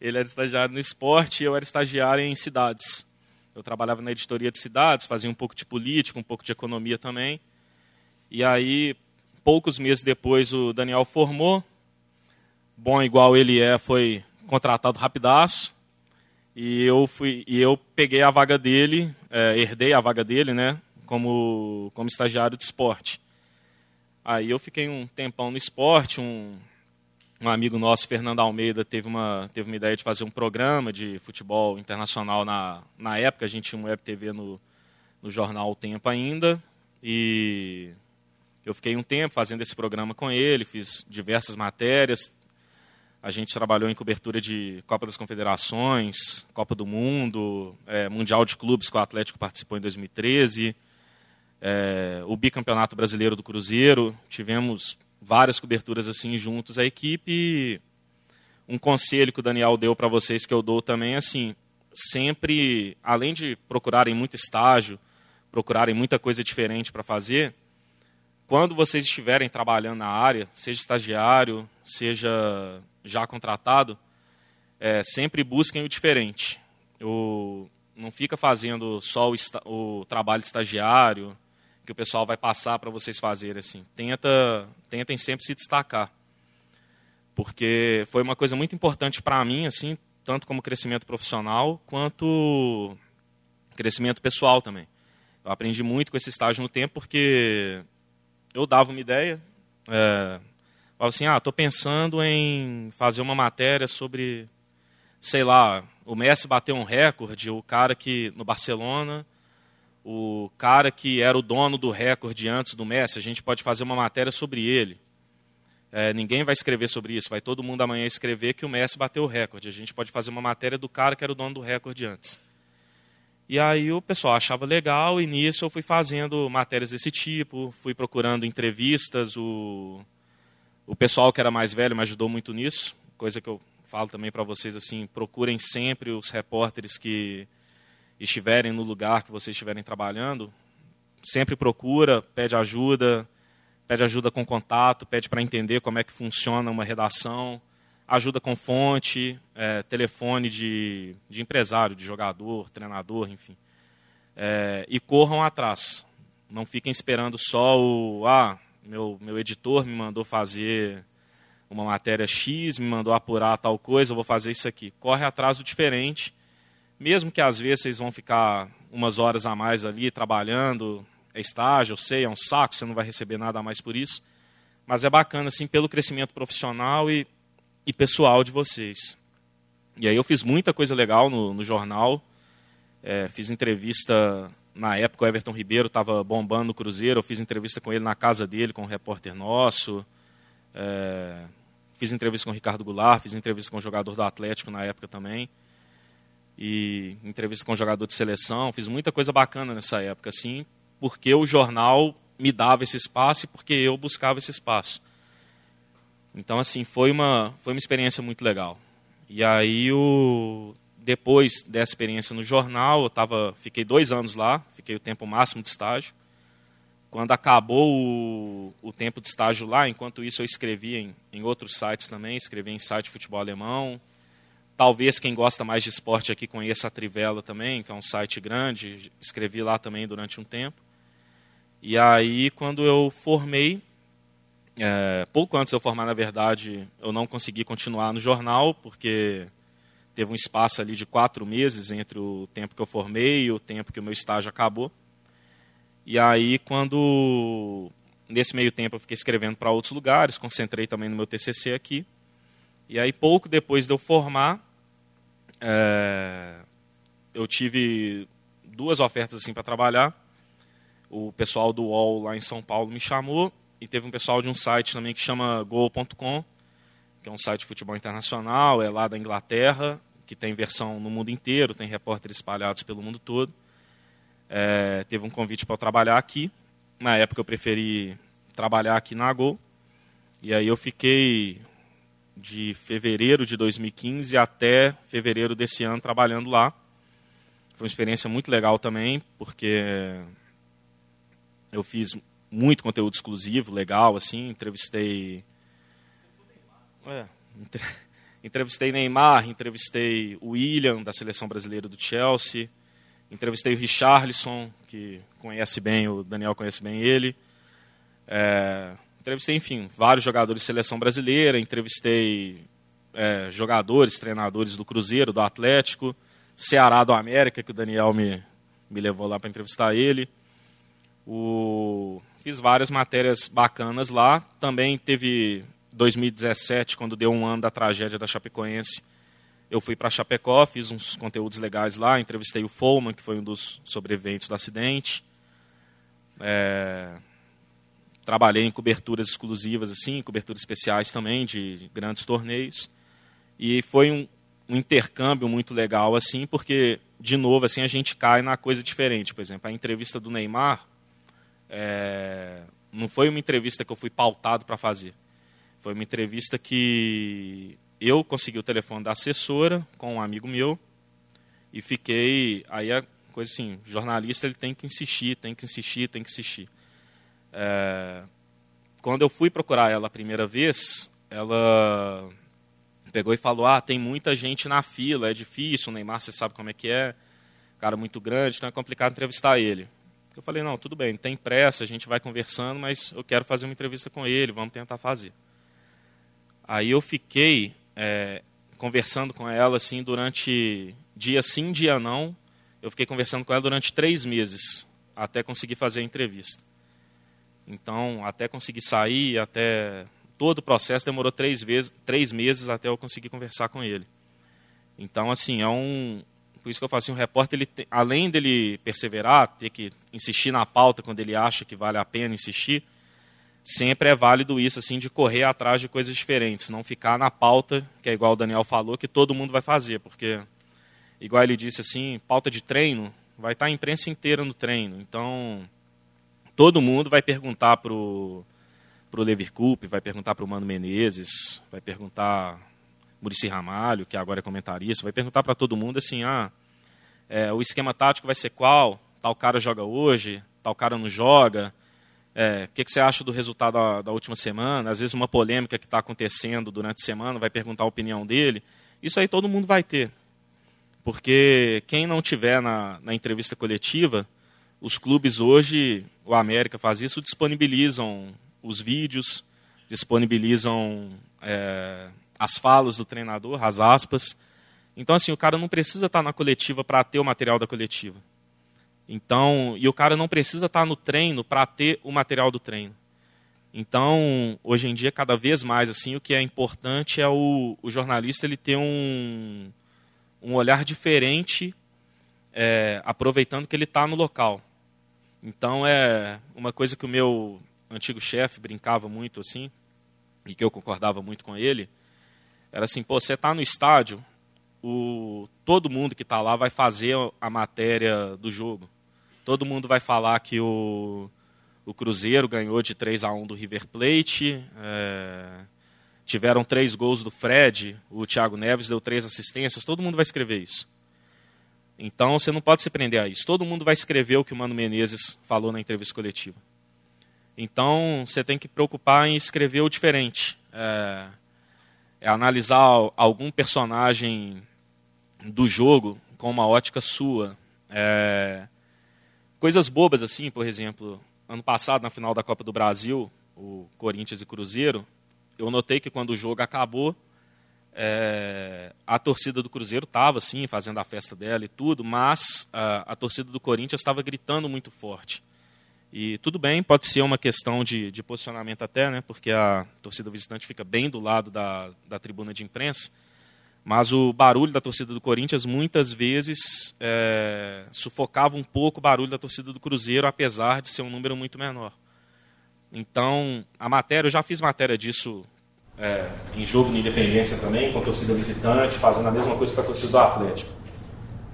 Ele era estagiário no esporte e eu era estagiário em cidades. Eu trabalhava na editoria de cidades, fazia um pouco de política, um pouco de economia também. E aí, poucos meses depois, o Daniel formou. Bom, igual ele é, foi contratado rapidaço. E eu fui e eu peguei a vaga dele, é, herdei a vaga dele, né, como como estagiário de esporte. Aí eu fiquei um tempão no esporte, um, um amigo nosso, Fernando Almeida, teve uma, teve uma ideia de fazer um programa de futebol internacional na, na época, a gente tinha um web TV no, no jornal O Tempo ainda, e eu fiquei um tempo fazendo esse programa com ele, fiz diversas matérias, a gente trabalhou em cobertura de Copa das Confederações, Copa do Mundo, é, Mundial de Clubes que o Atlético participou em 2013, é, o bicampeonato brasileiro do Cruzeiro. Tivemos várias coberturas assim juntos. A equipe, um conselho que o Daniel deu para vocês que eu dou também, assim, sempre, além de procurarem muito estágio, procurarem muita coisa diferente para fazer, quando vocês estiverem trabalhando na área, seja estagiário, seja já contratado, é, sempre busquem o diferente. O, não fica fazendo só o, o, trabalho de estagiário que o pessoal vai passar para vocês fazerem. Assim. Tenta, tentem sempre se destacar. Porque foi uma coisa muito importante para mim, assim, tanto como crescimento profissional, quanto crescimento pessoal também. Eu aprendi muito com esse estágio no tempo, porque eu dava uma ideia, é, Fala assim, ah, estou pensando em fazer uma matéria sobre, sei lá, o Messi bateu um recorde, o cara que, no Barcelona, o cara que era o dono do recorde antes do Messi, a gente pode fazer uma matéria sobre ele. É, ninguém vai escrever sobre isso, vai todo mundo amanhã escrever que o Messi bateu o recorde. A gente pode fazer uma matéria do cara que era o dono do recorde antes. E aí o pessoal achava legal, e nisso eu fui fazendo matérias desse tipo, fui procurando entrevistas, o o pessoal que era mais velho me ajudou muito nisso, coisa que eu falo também para vocês assim, procurem sempre os repórteres que estiverem no lugar que vocês estiverem trabalhando, sempre procura, pede ajuda, pede ajuda com contato, pede para entender como é que funciona uma redação, ajuda com fonte, é, telefone de, de empresário, de jogador, treinador, enfim. É, e corram atrás. Não fiquem esperando só o. Ah, meu, meu editor me mandou fazer uma matéria X, me mandou apurar tal coisa, eu vou fazer isso aqui. Corre atrás do diferente, mesmo que às vezes vocês vão ficar umas horas a mais ali trabalhando, é estágio, eu sei, é um saco, você não vai receber nada a mais por isso, mas é bacana assim pelo crescimento profissional e, e pessoal de vocês. E aí eu fiz muita coisa legal no, no jornal, é, fiz entrevista na época o Everton Ribeiro estava bombando no Cruzeiro, eu fiz entrevista com ele na casa dele, com um repórter nosso. É, fiz entrevista com o Ricardo Goulart, fiz entrevista com o jogador do Atlético na época também. E entrevista com jogador de seleção, fiz muita coisa bacana nessa época, assim, porque o jornal me dava esse espaço e porque eu buscava esse espaço. Então, assim, foi uma, foi uma experiência muito legal. E aí, o, depois dessa experiência no jornal, eu tava, fiquei dois anos lá, fiquei o tempo máximo de estágio. Quando acabou o, o tempo de estágio lá, enquanto isso eu escrevia em, em outros sites também, escrevi em site de futebol alemão. Talvez quem gosta mais de esporte aqui conheça a Trivela também, que é um site grande, escrevi lá também durante um tempo. E aí, quando eu formei, é, pouco antes de eu formar, na verdade, eu não consegui continuar no jornal, porque teve um espaço ali de quatro meses entre o tempo que eu formei e o tempo que o meu estágio acabou. E aí, quando nesse meio tempo eu fiquei escrevendo para outros lugares, concentrei também no meu TCC aqui. E aí, pouco depois de eu formar, é, eu tive duas ofertas assim para trabalhar. O pessoal do UOL lá em São Paulo me chamou e teve um pessoal de um site também que chama Go.com, que é um site de futebol internacional, é lá da Inglaterra, que tem versão no mundo inteiro, tem repórteres espalhados pelo mundo todo. É, teve um convite para eu trabalhar aqui. Na época eu preferi trabalhar aqui na Gol. E aí eu fiquei de fevereiro de 2015 até fevereiro desse ano trabalhando lá. Foi uma experiência muito legal também, porque eu fiz muito conteúdo exclusivo, legal, assim, entrevistei. É, entre... Entrevistei Neymar, entrevistei o William, da seleção brasileira do Chelsea, entrevistei o Richarlison, que conhece bem, o Daniel conhece bem ele. É, entrevistei, enfim, vários jogadores de seleção brasileira, entrevistei é, jogadores, treinadores do Cruzeiro, do Atlético, Ceará do América, que o Daniel me, me levou lá para entrevistar ele. O, fiz várias matérias bacanas lá. Também teve 2017, quando deu um ano da tragédia da Chapecoense, eu fui para Chapecó, fiz uns conteúdos legais lá, entrevistei o Follman, que foi um dos sobreviventes do acidente. É, trabalhei em coberturas exclusivas, assim, coberturas especiais também de grandes torneios. E foi um, um intercâmbio muito legal, assim, porque, de novo, assim, a gente cai na coisa diferente. Por exemplo, a entrevista do Neymar é, não foi uma entrevista que eu fui pautado para fazer foi uma entrevista que eu consegui o telefone da assessora com um amigo meu e fiquei. Aí a coisa assim: jornalista ele tem que insistir, tem que insistir, tem que insistir. É, quando eu fui procurar ela a primeira vez, ela pegou e falou: Ah, tem muita gente na fila, é difícil. O Neymar, você sabe como é que é, cara muito grande, então é complicado entrevistar ele. Eu falei: Não, tudo bem, tem pressa, a gente vai conversando, mas eu quero fazer uma entrevista com ele, vamos tentar fazer. Aí eu fiquei é, conversando com ela assim durante dia sim, dia não. Eu fiquei conversando com ela durante três meses até conseguir fazer a entrevista. Então, até conseguir sair, até todo o processo demorou três, vezes, três meses até eu conseguir conversar com ele. Então, assim, é um. Por isso que eu falo assim, o repórter, ele além dele perseverar, ter que insistir na pauta quando ele acha que vale a pena insistir, sempre é válido isso, assim, de correr atrás de coisas diferentes, não ficar na pauta, que é igual o Daniel falou, que todo mundo vai fazer, porque, igual ele disse assim, pauta de treino, vai estar a imprensa inteira no treino, então todo mundo vai perguntar para o Lever Coupe, vai perguntar para o Mano Menezes, vai perguntar Murici Ramalho, que agora é comentarista, vai perguntar para todo mundo assim, ah, é, o esquema tático vai ser qual? Tal cara joga hoje, tal cara não joga, é, o que, que, você acha do resultado da, da, última semana? Às vezes uma polêmica que está acontecendo durante a semana, vai perguntar a opinião dele. Isso aí todo mundo vai ter. Porque quem não tiver na, na entrevista coletiva os clubes hoje, o América faz isso, disponibilizam os vídeos, disponibilizam é, as falas do treinador, as aspas. Então, assim, o cara não precisa estar na coletiva para ter o material da coletiva. Então, e o cara não precisa estar no treino para ter o material do treino. Então, hoje em dia, cada vez mais, assim, o que é importante é o, o jornalista ele ter um, um olhar diferente, é, aproveitando que ele está no local. Então, é uma coisa que o meu antigo chefe brincava muito assim, e que eu concordava muito com ele, era assim, pô, você está no estádio, o, todo mundo que está lá vai fazer a matéria do jogo. Todo mundo vai falar que o, o Cruzeiro ganhou de 3 a 1 do River Plate. É, tiveram três gols do Fred, o Thiago Neves deu três assistências. Todo mundo vai escrever isso. Então você não pode se prender a isso. Todo mundo vai escrever o que o Mano Menezes falou na entrevista coletiva. Então você tem que preocupar em escrever o diferente. É, é analisar algum personagem do jogo com uma ótica sua. É, coisas bobas assim, por exemplo, ano passado na final da Copa do Brasil, o Corinthians e Cruzeiro, eu notei que quando o jogo acabou, é, a torcida do Cruzeiro estava sim fazendo a festa dela e tudo, mas a, a torcida do Corinthians estava gritando muito forte. E tudo bem, pode ser uma questão de, de, posicionamento até, né, porque a torcida visitante fica bem do lado da, da tribuna de imprensa, mas o barulho da torcida do Corinthians muitas vezes é, sufocava um pouco o barulho da torcida do Cruzeiro, apesar de ser um número muito menor. Então, a matéria, eu já fiz matéria disso é, em jogo de independência também, com torcida visitante, fazendo a mesma coisa com a torcida do Atlético.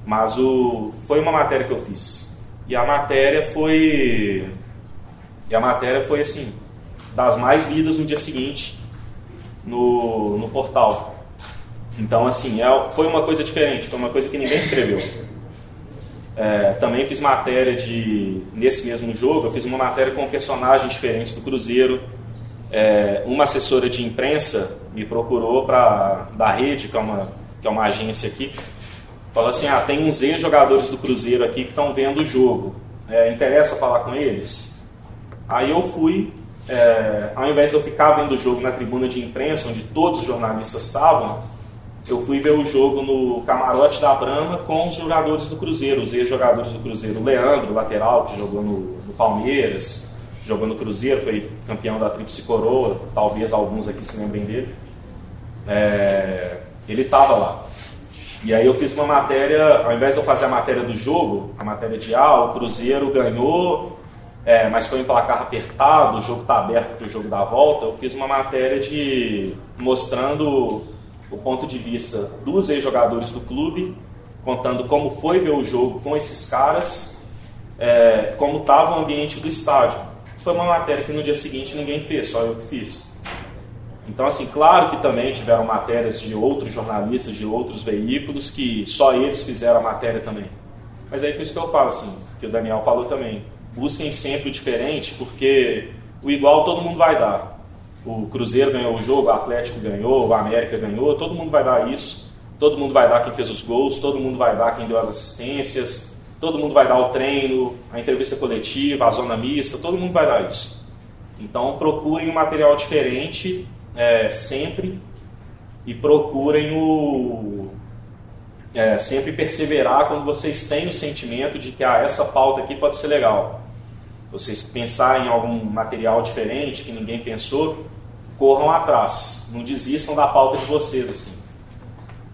Mas o, foi uma matéria que eu fiz. E a matéria foi. E a matéria foi assim, das mais lidas no dia seguinte no, no portal. Então, assim, é, foi uma coisa diferente, foi uma coisa que ninguém escreveu. É, também fiz matéria de. Nesse mesmo jogo, eu fiz uma matéria com personagens diferentes do Cruzeiro. É, uma assessora de imprensa me procurou para da rede, que é uma, que é uma agência aqui, falou assim: ah, tem uns ex-jogadores do Cruzeiro aqui que estão vendo o jogo. É, interessa falar com eles? Aí eu fui, é, ao invés de eu ficar vendo o jogo na tribuna de imprensa, onde todos os jornalistas estavam, eu fui ver o jogo no camarote da Brama com os jogadores do Cruzeiro, os ex-jogadores do Cruzeiro. O Leandro, lateral, que jogou no, no, Palmeiras, jogou no Cruzeiro, foi campeão da Tríplice Coroa, talvez alguns aqui se lembrem dele. É, ele estava lá. E aí eu fiz uma matéria, ao invés de eu fazer a matéria do jogo, a matéria de ah, o Cruzeiro ganhou, é, mas foi em placar apertado, o jogo está aberto para o jogo da volta, eu fiz uma matéria de mostrando o ponto de vista dos ex-jogadores do clube, contando como foi ver o jogo com esses caras, é, como estava o ambiente do estádio. Foi uma matéria que no dia seguinte ninguém fez, só eu que fiz. Então, assim, claro que também tiveram matérias de outros jornalistas, de outros veículos, que só eles fizeram a matéria também. Mas é por isso que eu falo, assim, que o Daniel falou também. Busquem sempre o diferente, porque o igual todo mundo vai dar o Cruzeiro ganhou o jogo, o Atlético ganhou, o América ganhou, todo mundo vai dar isso. Todo mundo vai dar quem fez os gols, todo mundo vai dar quem deu as assistências, todo mundo vai dar o treino, a entrevista coletiva, a zona mista, todo mundo vai dar isso. Então procurem um material diferente é, sempre e procurem o é, sempre perseverar quando vocês têm o sentimento de que ah, essa pauta aqui pode ser legal. Vocês pensarem em algum material diferente que ninguém pensou, corram atrás, não desistam da pauta de vocês assim.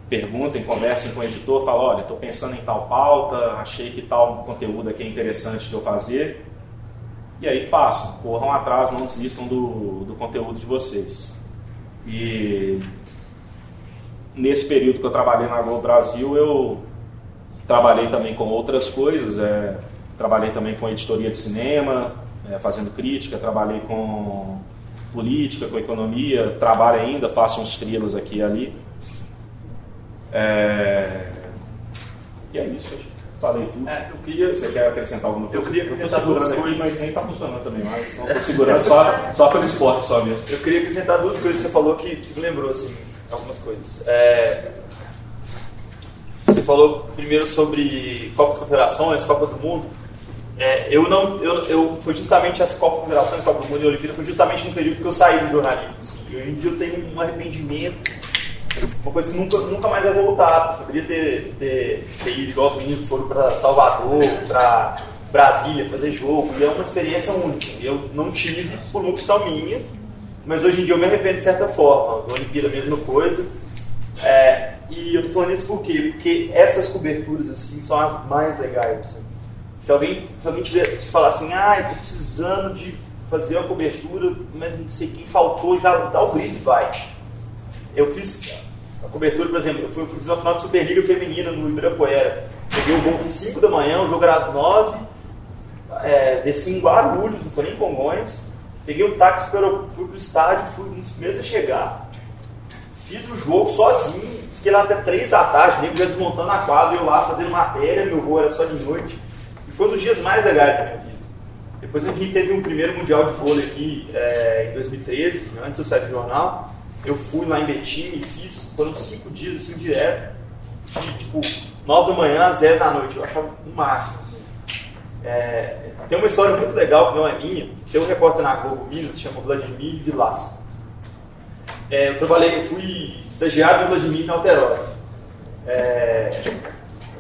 Perguntem, conversem com o editor, falem, olha, estou pensando em tal pauta, achei que tal conteúdo aqui é interessante de eu fazer. E aí façam, corram atrás, não desistam do, do conteúdo de vocês. E nesse período que eu trabalhei na Globo Brasil, eu trabalhei também com outras coisas. É, trabalhei também com editoria de cinema, é, fazendo crítica, trabalhei com política, com economia, trabalho ainda, faço uns frilos aqui e ali. É... E é isso, acho falei tudo. É, eu queria... Você quer acrescentar alguma coisa? Eu queria acrescentar duas coisas. Aqui, mas nem está funcionando também mais. Estou segurando só, só pelo esporte só mesmo. Eu queria acrescentar duas coisas que você falou que, que me lembrou, assim, algumas coisas. É... Você falou primeiro sobre Copa das Confederações, Copa do Mundo. É, eu não, eu, eu, foi justamente essa Copa Confederações, Copa do Mundo e Olimpíada, foi justamente no período que eu saí do jornalismo. Assim. E hoje em dia eu tenho um arrependimento, uma coisa que nunca, nunca mais vai voltar. Poderia ter, ter, ter ido, igual os meninos foram para Salvador, para Brasília fazer jogo, e é uma experiência única. Eu não tive por uma opção minha, mas hoje em dia eu me arrependo de certa forma. A Olimpíada, a mesma coisa. É, e eu tô falando isso por quê? Porque essas coberturas assim são as mais legais. Assim. Se alguém, se alguém tiver, te falar assim, ah, eu tô precisando de fazer uma cobertura, mas não sei quem faltou, já dá o grito vai. Eu fiz a cobertura, por exemplo, eu, fui, fiz uma final de Superliga Feminina no Ibirapuera. Peguei o voo às 5 da manhã, o jogo era às 9, é, desci em Guarulhos, não foi nem em Congonhas. Peguei um táxi, fui para o estádio, fui um dos primeiros a chegar. Fiz o jogo sozinho, fiquei lá até 3 da tarde, nem já desmontando a quadra, eu lá fazendo matéria, meu voo era só de noite. Foi um dos dias mais legais da minha vida. Depois a gente teve um primeiro Mundial de Vôlei aqui é, em 2013, antes eu sair do jornal. Eu fui lá em Betim e fiz, foram cinco dias assim direto, de tipo 9 da manhã às 10 da noite. Eu achava o máximo. Assim. É, tem uma história muito legal que não é minha. Tem um repórter na Globo Minas, se chama Vladimir Vilas. É, eu trabalhei, eu fui estagiário do Vladimir na Alterosa. É,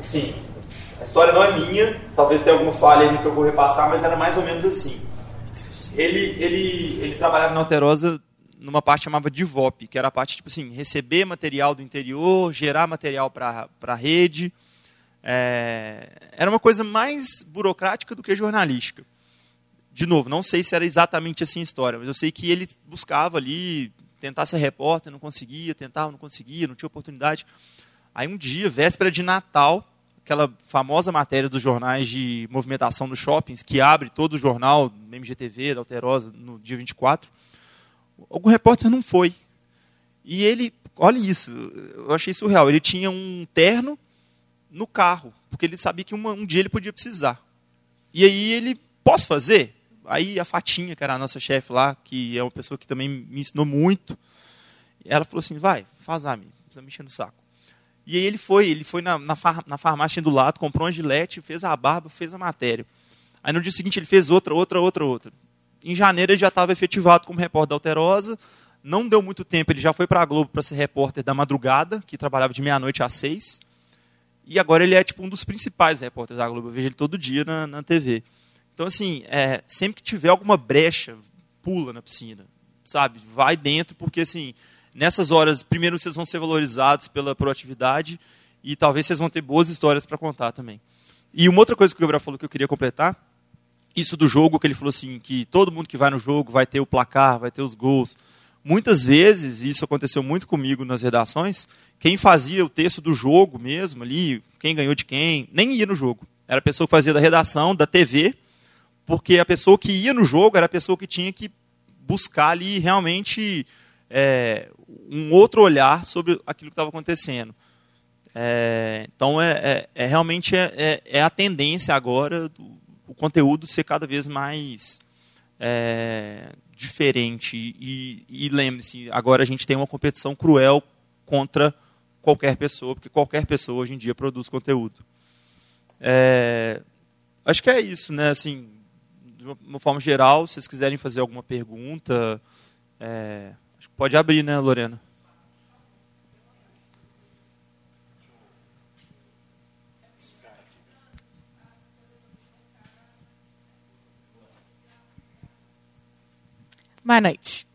sim, a história não é minha, talvez tenha alguma falha aí que eu vou repassar, mas era mais ou menos assim. Ele, ele, ele trabalhava na Alterosa numa parte chamava DevOps, que era a parte, tipo assim, receber material do interior, gerar material para a rede. É, era uma coisa mais burocrática do que jornalística. De novo, não sei se era exatamente assim a história, mas eu sei que ele buscava ali, tentar ser repórter, não conseguia, tentava, não conseguia, não tinha oportunidade. Aí um dia, véspera de Natal, aquela famosa matéria dos jornais de movimentação nos shoppings, que abre todo o jornal, MGTV, da Alterosa, no dia 24. Algum repórter não foi. E ele, olha isso, eu achei surreal. Ele tinha um terno no carro, porque ele sabia que uma, um dia ele podia precisar. E aí ele, posso fazer? Aí a Fatinha, que era a nossa chefe lá, que é uma pessoa que também me ensinou muito, ela falou assim, vai, faz a mim, precisa mexer no saco. E aí ele foi, ele foi na, na, far, na farmácia do lado, comprou uma gilete, fez a barba, fez a matéria. Aí no dia seguinte ele fez outra, outra, outra, outra. Em janeiro ele já estava efetivado como repórter da Alterosa. Não deu muito tempo, ele já foi para a Globo para ser repórter da madrugada, que trabalhava de meia-noite às seis. E agora ele é tipo um dos principais repórteres da Globo. Eu vejo ele todo dia na, na TV. Então, assim, é, sempre que tiver alguma brecha, pula na piscina. Sabe? Vai dentro, porque assim, nessas horas, primeiro vocês vão ser valorizados pela proatividade e talvez vocês vão ter boas histórias para contar também. E uma outra coisa que o Gabriel falou que eu queria completar, isso do jogo, que ele falou assim, que todo mundo que vai no jogo vai ter o placar, vai ter os gols. Muitas vezes, e isso aconteceu muito comigo nas redações, quem fazia o texto do jogo mesmo ali, quem ganhou de quem, nem ia no jogo. Era a pessoa que fazia da redação, da TV, porque a pessoa que ia no jogo era a pessoa que tinha que buscar ali realmente é, um outro olhar sobre aquilo que estava acontecendo. É, então, é, é, é realmente é, é, é, a tendência agora do o conteúdo ser cada vez mais diferente. E, e lembre-se, agora a gente tem uma competição cruel contra qualquer pessoa, porque qualquer pessoa hoje em dia produz conteúdo. acho que é isso, né? Assim, de uma forma geral, se vocês quiserem fazer alguma pergunta, é, Pode abrir, né, Lorena? Boa noite.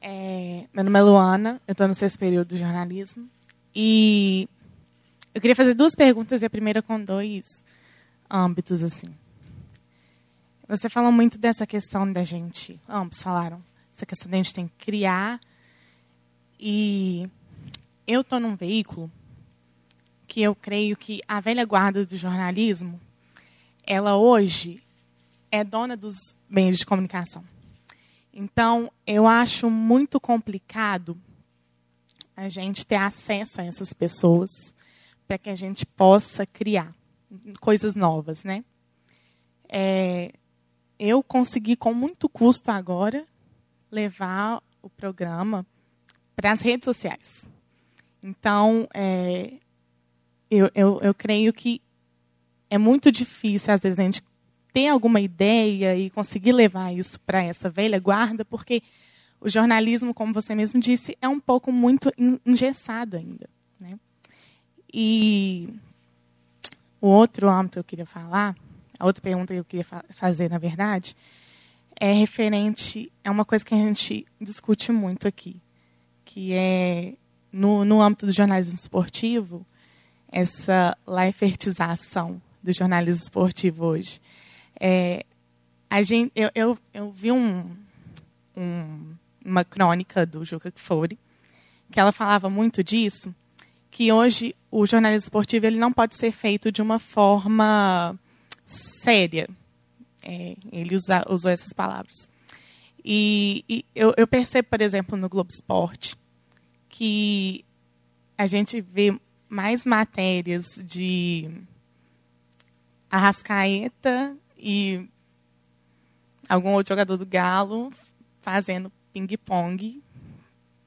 É, meu nome é Luana, eu estou no sexto período de jornalismo. E eu queria fazer duas perguntas, e a primeira com dois âmbitos. assim. Você falou muito dessa questão da gente, ambos falaram, essa questão de a gente tem que criar. E eu estou num veículo que eu creio que a velha guarda do jornalismo, ela hoje é dona dos meios de comunicação. Então, eu acho muito complicado a gente ter acesso a essas pessoas para que a gente possa criar coisas novas, né? É, eu consegui com muito custo agora levar o programa para as redes sociais. Então, é, eu, eu, eu creio que é muito difícil, às vezes, a gente ter alguma ideia e conseguir levar isso para essa velha guarda, porque o jornalismo, como você mesmo disse, é um pouco muito engessado ainda. Né? E o outro âmbito que eu queria falar, a outra pergunta que eu queria fa fazer, na verdade, é referente é uma coisa que a gente discute muito aqui, que é no, no âmbito do jornalismo esportivo, essa laifertização do jornalismo esportivo hoje. É, a gente, eu, eu, eu vi um, um, uma crônica do Juca Kfouri, que ela falava muito disso, que hoje o jornalismo esportivo ele não pode ser feito de uma forma séria. É, ele usa, usou essas palavras. E, e eu, eu, percebo, por exemplo, no Globo Esporte, que a gente vê mais matérias de Arrascaeta e algum outro jogador do Galo fazendo ping-pong,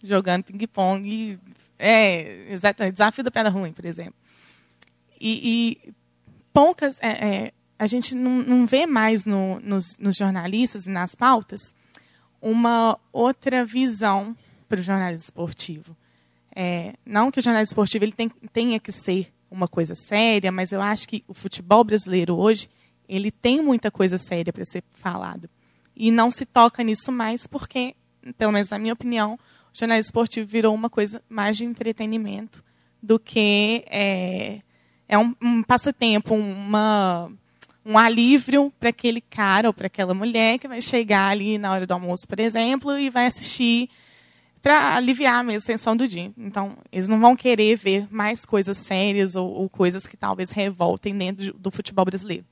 jogando ping-pong é, exatamente. Desafio da Pedra Ruim, por exemplo. E, e poucas. É, é, a gente não, não vê mais no, nos, nos, jornalistas e nas pautas uma outra visão para o jornalismo esportivo. É, não que o jornalismo esportivo ele tem, tenha que ser uma coisa séria, mas eu acho que o futebol brasileiro hoje ele tem muita coisa séria para ser falado. E não se toca nisso mais porque, pelo menos na minha opinião, jornalismo esportivo virou uma coisa mais de entretenimento do que é, é um, um passatempo, uma, um alívio para aquele cara ou para aquela mulher que vai chegar ali na hora do almoço, por exemplo, e vai assistir para aliviar mesmo a tensão do dia. Então, eles não vão querer ver mais coisas sérias ou, ou coisas que talvez revoltem dentro do futebol brasileiro.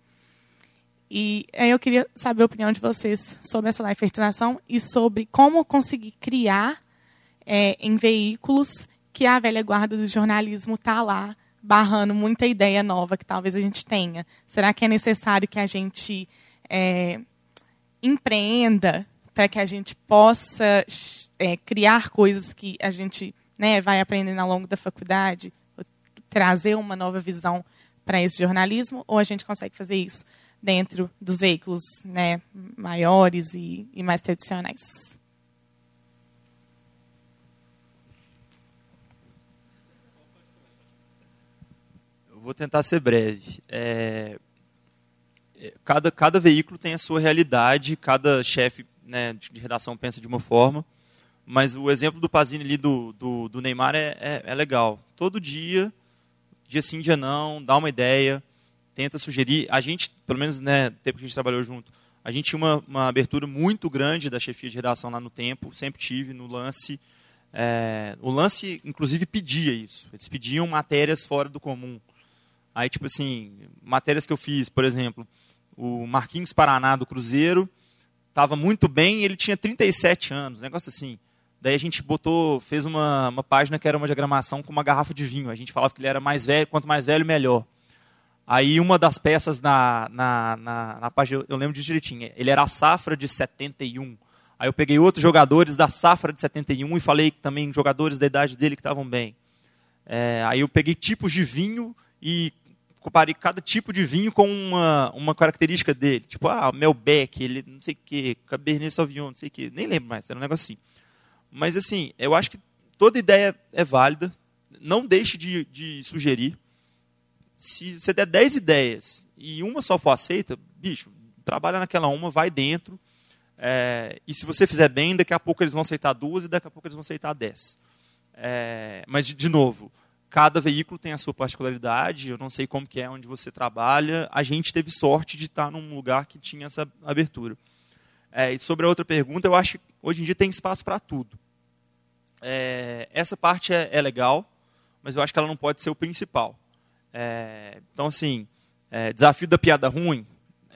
E aí eu queria saber a opinião de vocês sobre essa live fertilização e sobre como conseguir criar é, em veículos que a velha guarda do jornalismo está lá barrando muita ideia nova que talvez a gente tenha. Será que é necessário que a gente é, empreenda para que a gente possa é, criar coisas que a gente né, vai aprendendo ao longo da faculdade, trazer uma nova visão para esse jornalismo, ou a gente consegue fazer isso dentro dos veículos né, maiores e, e mais tradicionais? vou tentar ser breve. É, é, cada, cada veículo tem a sua realidade, cada chefe né, de redação pensa de uma forma, mas o exemplo do Pazini ali do, do, do Neymar é, é, é, legal. Todo dia, dia sim, dia não, dá uma ideia, tenta sugerir. A gente, pelo menos né, no tempo que a gente trabalhou junto, a gente tinha uma, uma abertura muito grande da chefia de redação lá no tempo, sempre tive no lance. É, o lance, inclusive, pedia isso. Eles pediam matérias fora do comum. Aí, tipo assim, matérias que eu fiz, por exemplo, o Marquinhos Paraná do Cruzeiro estava muito bem ele tinha 37 anos, negócio assim. Daí a gente botou, fez uma, uma página que era uma diagramação com uma garrafa de vinho. A gente falava que ele era mais velho, quanto mais velho, melhor. Aí uma das peças na, na, na, na página, eu lembro de direitinho, ele era a safra de 71. Aí eu peguei outros jogadores da safra de 71 e falei também jogadores da idade dele que estavam bem. É, aí eu peguei tipos de vinho e comparei cada tipo de vinho com uma, uma característica dele. Tipo, ah, Melbeck, ele não sei o quê, Cabernet Sauvignon, não sei o quê. Nem lembro mais, era um negócio assim. Mas, assim, eu acho que toda ideia é válida. Não deixe de, de sugerir. Se você der 10 ideias e uma só for aceita, bicho, trabalha naquela uma, vai dentro. É, e se você fizer bem, daqui a pouco eles vão aceitar duas e daqui a pouco eles vão aceitar dez. É, mas, de, de novo, Cada veículo tem a sua particularidade, eu não sei como que é onde você trabalha. A gente teve sorte de estar num lugar que tinha essa abertura. É, e sobre a outra pergunta, eu acho que hoje em dia tem espaço para tudo. Essa parte é, é, legal, mas eu acho que ela não pode ser o principal. É, então, assim, é, desafio da piada ruim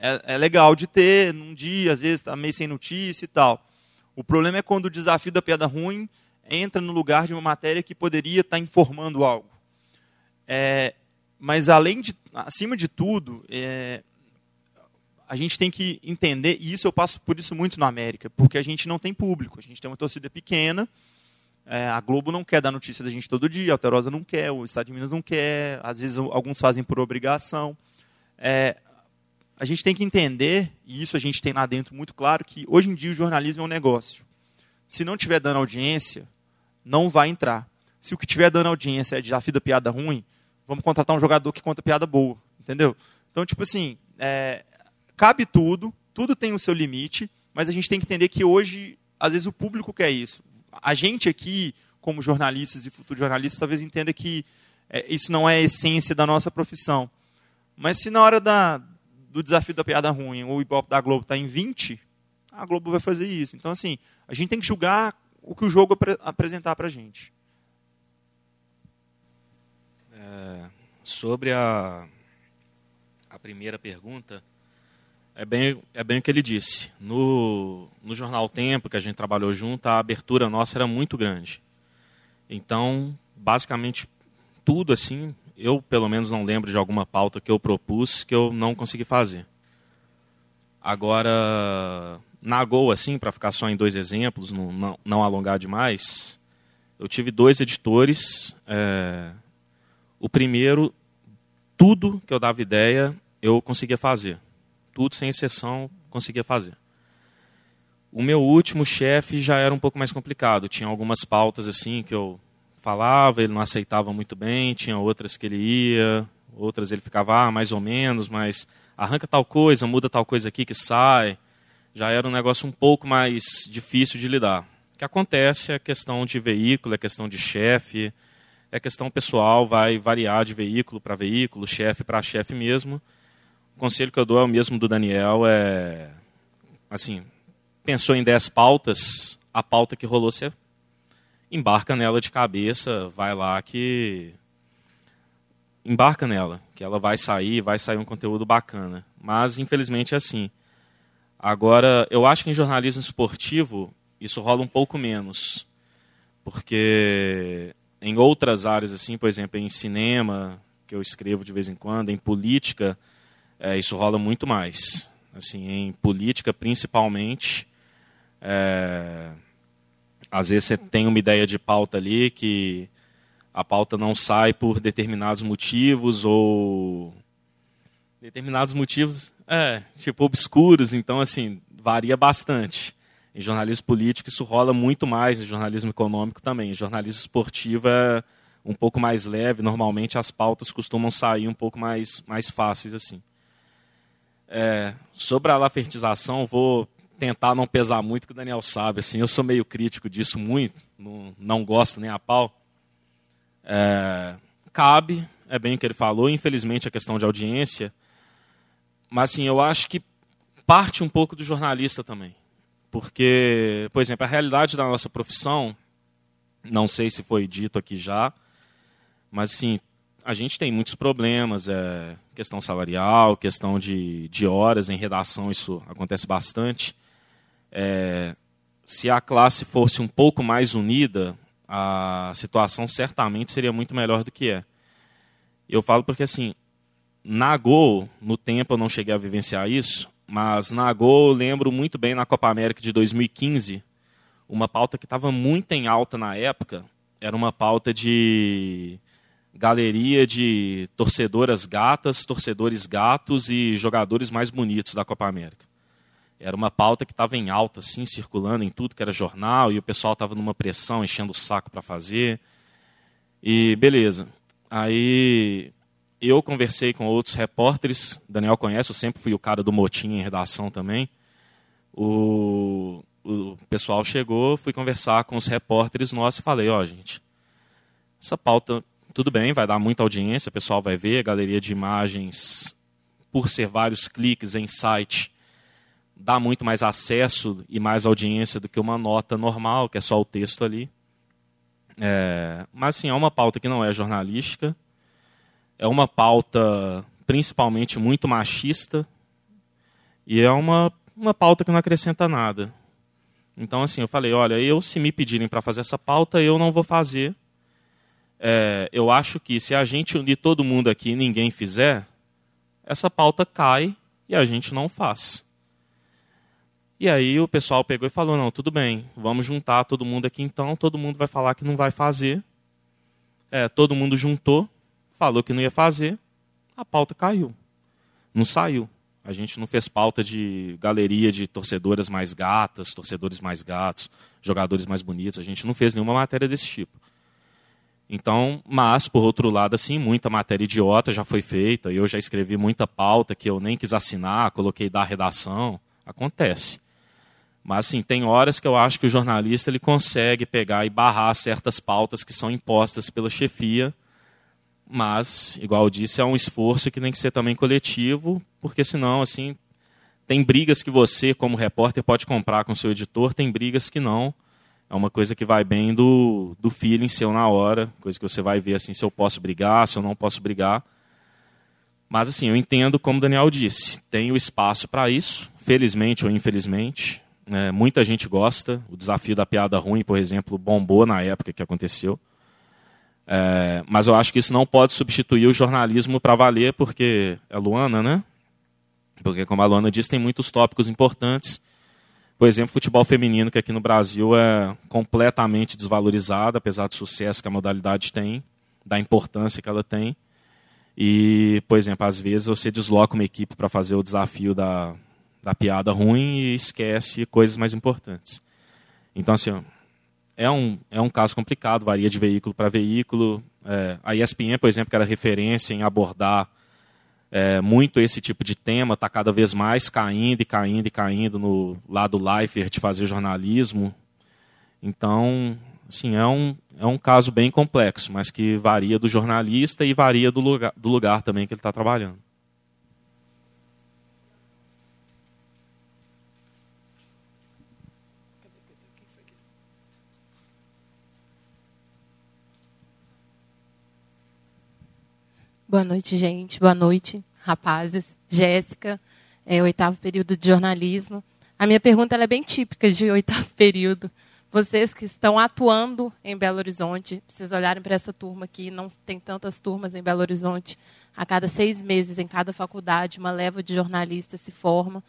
é, é, legal de ter num dia, às vezes está meio sem notícia e tal. O problema é quando o desafio da piada ruim entra no lugar de uma matéria que poderia estar informando algo. É, mas além de, acima de tudo, é, a gente tem que entender, e isso eu passo por isso muito na América, porque a gente não tem público, a gente tem uma torcida pequena, é, a Globo não quer dar notícia da gente todo dia, a Alterosa não quer, o Estado de Minas não quer, às vezes alguns fazem por obrigação. É, a gente tem que entender, e isso a gente tem lá dentro muito claro, que hoje em dia o jornalismo é um negócio. Se não tiver dando audiência, não vai entrar. Se o que tiver dando audiência é desafio da piada ruim, vamos contratar um jogador que conta piada boa, entendeu? Então, tipo assim, é, cabe tudo, tudo tem o seu limite, mas a gente tem que entender que hoje, às vezes, o público quer isso. A gente aqui, como jornalistas e futuros jornalistas, talvez entenda que é, isso não é a essência da nossa profissão. Mas se na hora da, do desafio da piada ruim o Ibope da Globo está em 20, a Globo vai fazer isso. Então, assim, a gente tem que julgar o que o jogo apre apresentar para a gente. É, sobre a, a primeira pergunta, é bem, é bem o que ele disse. No, no Jornal Tempo, que a gente trabalhou junto, a abertura nossa era muito grande. Então, basicamente, tudo assim, eu pelo menos não lembro de alguma pauta que eu propus que eu não consegui fazer. Agora, na Gol, assim, para ficar só em dois exemplos, não, não, não, alongar demais, eu tive dois editores. É, o primeiro, tudo que eu dava ideia, eu conseguia fazer. Tudo, sem exceção, conseguia fazer. O meu último chefe já era um pouco mais complicado. Tinha algumas pautas assim que eu falava, ele não aceitava muito bem, tinha outras que ele ia, outras ele ficava, ah, mais ou menos, mas arranca tal coisa, muda tal coisa aqui que sai. Já era um negócio um pouco mais difícil de lidar. O que acontece é questão de veículo, é questão de chefe, é questão pessoal, vai variar de veículo para veículo, chefe para chefe mesmo. O conselho que eu dou é o mesmo do Daniel, é assim, pensou em 10 pautas, a pauta que rolou você embarca nela de cabeça, vai lá que embarca nela, que ela vai sair, vai sair um conteúdo bacana. Mas infelizmente é assim. Agora, eu acho que em jornalismo esportivo isso rola um pouco menos, porque em outras áreas assim, por exemplo, em cinema, que eu escrevo de vez em quando, em política, é, isso rola muito mais. Assim, em política principalmente, é, às vezes você tem uma ideia de pauta ali que a pauta não sai por determinados motivos ou determinados motivos, é, tipo obscuros, então assim, varia bastante. Em jornalismo político isso rola muito mais, em jornalismo econômico também. Em jornalismo esportivo é um pouco mais leve, normalmente as pautas costumam sair um pouco mais, mais fáceis assim. É, sobre a lafertização, vou tentar não pesar muito, que o Daniel sabe. Assim, eu sou meio crítico disso muito, não, não gosto nem a pau. É, cabe, é bem o que ele falou, infelizmente a questão de audiência, mas assim, eu acho que parte um pouco do jornalista também. Porque, por exemplo, a realidade da nossa profissão, não sei se foi dito aqui já, mas assim, a gente tem muitos problemas, é, questão salarial, questão de, de horas em redação, isso acontece bastante. É, se a classe fosse um pouco mais unida, a situação certamente seria muito melhor do que é. Eu falo porque, assim, na Gol, no tempo eu não cheguei a vivenciar isso, mas na Gol eu lembro muito bem na Copa América de 2015, uma pauta que estava muito em alta na época, era uma pauta de galeria de torcedoras gatas, torcedores gatos e jogadores mais bonitos da Copa América. Era uma pauta que estava em alta, assim, circulando em tudo que era jornal, e o pessoal estava numa pressão, enchendo o saco para fazer. E beleza. Aí eu conversei com outros repórteres, Daniel conhece, eu sempre fui o cara do motim em redação também. O, o pessoal chegou, fui conversar com os repórteres nossos e falei, ó, oh, gente, essa pauta, tudo bem, vai dar muita audiência, o pessoal vai ver, a galeria de imagens, por ser vários cliques em site, dá muito mais acesso e mais audiência do que uma nota normal, que é só o texto ali. É, mas, sim, é uma pauta que não é jornalística, é uma pauta principalmente muito machista e é uma, uma pauta que não acrescenta nada. Então, assim, eu falei, olha, eu se me pedirem para fazer essa pauta, eu não vou fazer. É, eu acho que se a gente unir todo mundo aqui e ninguém fizer, essa pauta cai e a gente não faz. E aí o pessoal pegou e falou: não, tudo bem, vamos juntar todo mundo aqui então. Todo mundo vai falar que não vai fazer. É, todo mundo juntou, falou que não ia fazer, a pauta caiu. Não saiu. A gente não fez pauta de galeria de torcedoras mais gatas, torcedores mais gatos, jogadores mais bonitos. A gente não fez nenhuma matéria desse tipo. Então, mas, por outro lado, assim, muita matéria idiota já foi feita. Eu já escrevi muita pauta que eu nem quis assinar, coloquei da redação. Acontece. Mas, assim, tem horas que eu acho que o jornalista ele consegue pegar e barrar certas pautas que são impostas pela chefia. Mas, igual eu disse, é um esforço que tem que ser também coletivo, porque senão, assim, tem brigas que você, como repórter, pode comprar com seu editor, tem brigas que não é uma coisa que vai bem do, do feeling seu na hora, coisa que você vai ver assim se eu posso brigar, se eu não posso brigar. Mas assim, eu entendo como o Daniel disse, tem o espaço para isso, felizmente ou infelizmente. Né? Muita gente gosta. O desafio da piada ruim, por exemplo, bombou na época que aconteceu. É, mas eu acho que isso não pode substituir o jornalismo para valer, porque é Luana, né? Porque, como a Luana disse, tem muitos tópicos importantes por exemplo, futebol feminino, que aqui no Brasil é completamente desvalorizado, apesar do sucesso que a modalidade tem, da importância que ela tem. E, por exemplo, às vezes você desloca uma equipe para fazer o desafio da, da piada ruim e esquece coisas mais importantes. Então, assim, é um, é um caso complicado, varia de veículo para veículo. É, a ESPN, por exemplo, que era referência em abordar é, muito esse tipo de tema, está cada vez mais caindo e caindo e caindo no lado Leifert de fazer jornalismo. Então, assim, é um, é um caso bem complexo, mas que varia do jornalista e varia do lugar, do lugar também que ele está trabalhando. Boa noite, gente. Boa noite, rapazes. Jéssica, é, oitavo período de jornalismo. A minha pergunta é bem típica de oitavo período. Vocês que estão atuando em Belo Horizonte, vocês olharem para essa turma aqui, não tem tantas turmas em Belo Horizonte. A cada seis meses, em cada faculdade, uma leva de jornalistas se forma.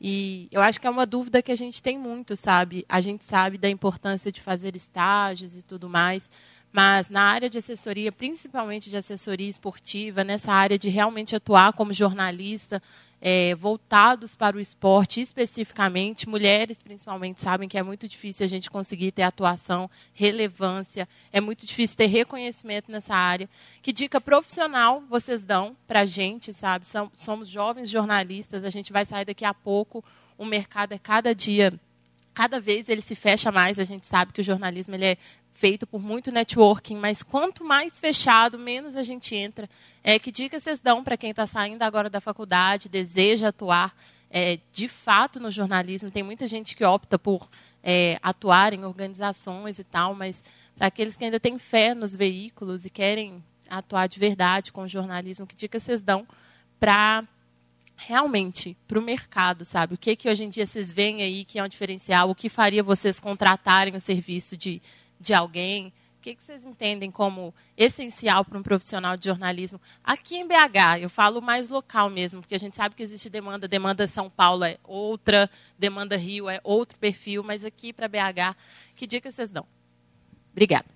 E eu acho que é uma dúvida que a gente tem muito, sabe? A gente sabe da importância de fazer estágios e tudo mais, mas na área de assessoria, principalmente de assessoria esportiva, nessa área de realmente atuar como jornalista, é, voltados para o esporte especificamente, mulheres principalmente sabem que é muito difícil a gente conseguir ter atuação, relevância, é muito difícil ter reconhecimento nessa área. Que dica profissional vocês dão para a gente, sabe? Somos jovens jornalistas, a gente vai sair daqui a pouco, o mercado é cada dia cada vez ele se fecha mais. A gente sabe que o jornalismo ele é feito por muito networking, mas quanto mais fechado, menos a gente entra. É, que dicas vocês dão para quem está saindo agora da faculdade, deseja atuar é, de fato no jornalismo? Tem muita gente que opta por é, atuar em organizações e tal, mas para aqueles que ainda têm fé nos veículos e querem atuar de verdade com o jornalismo, que dicas vocês dão para realmente para o mercado, sabe? O que que hoje em dia vocês veem aí que é um diferencial? O que faria vocês contratarem o serviço de de alguém? O que, vocês entendem como essencial para um profissional de jornalismo? Aqui em BH, eu falo mais local mesmo, porque a gente sabe que existe demanda. Demanda São Paulo é outra, demanda Rio é outro perfil, mas aqui para BH, que dica vocês dão? Obrigada.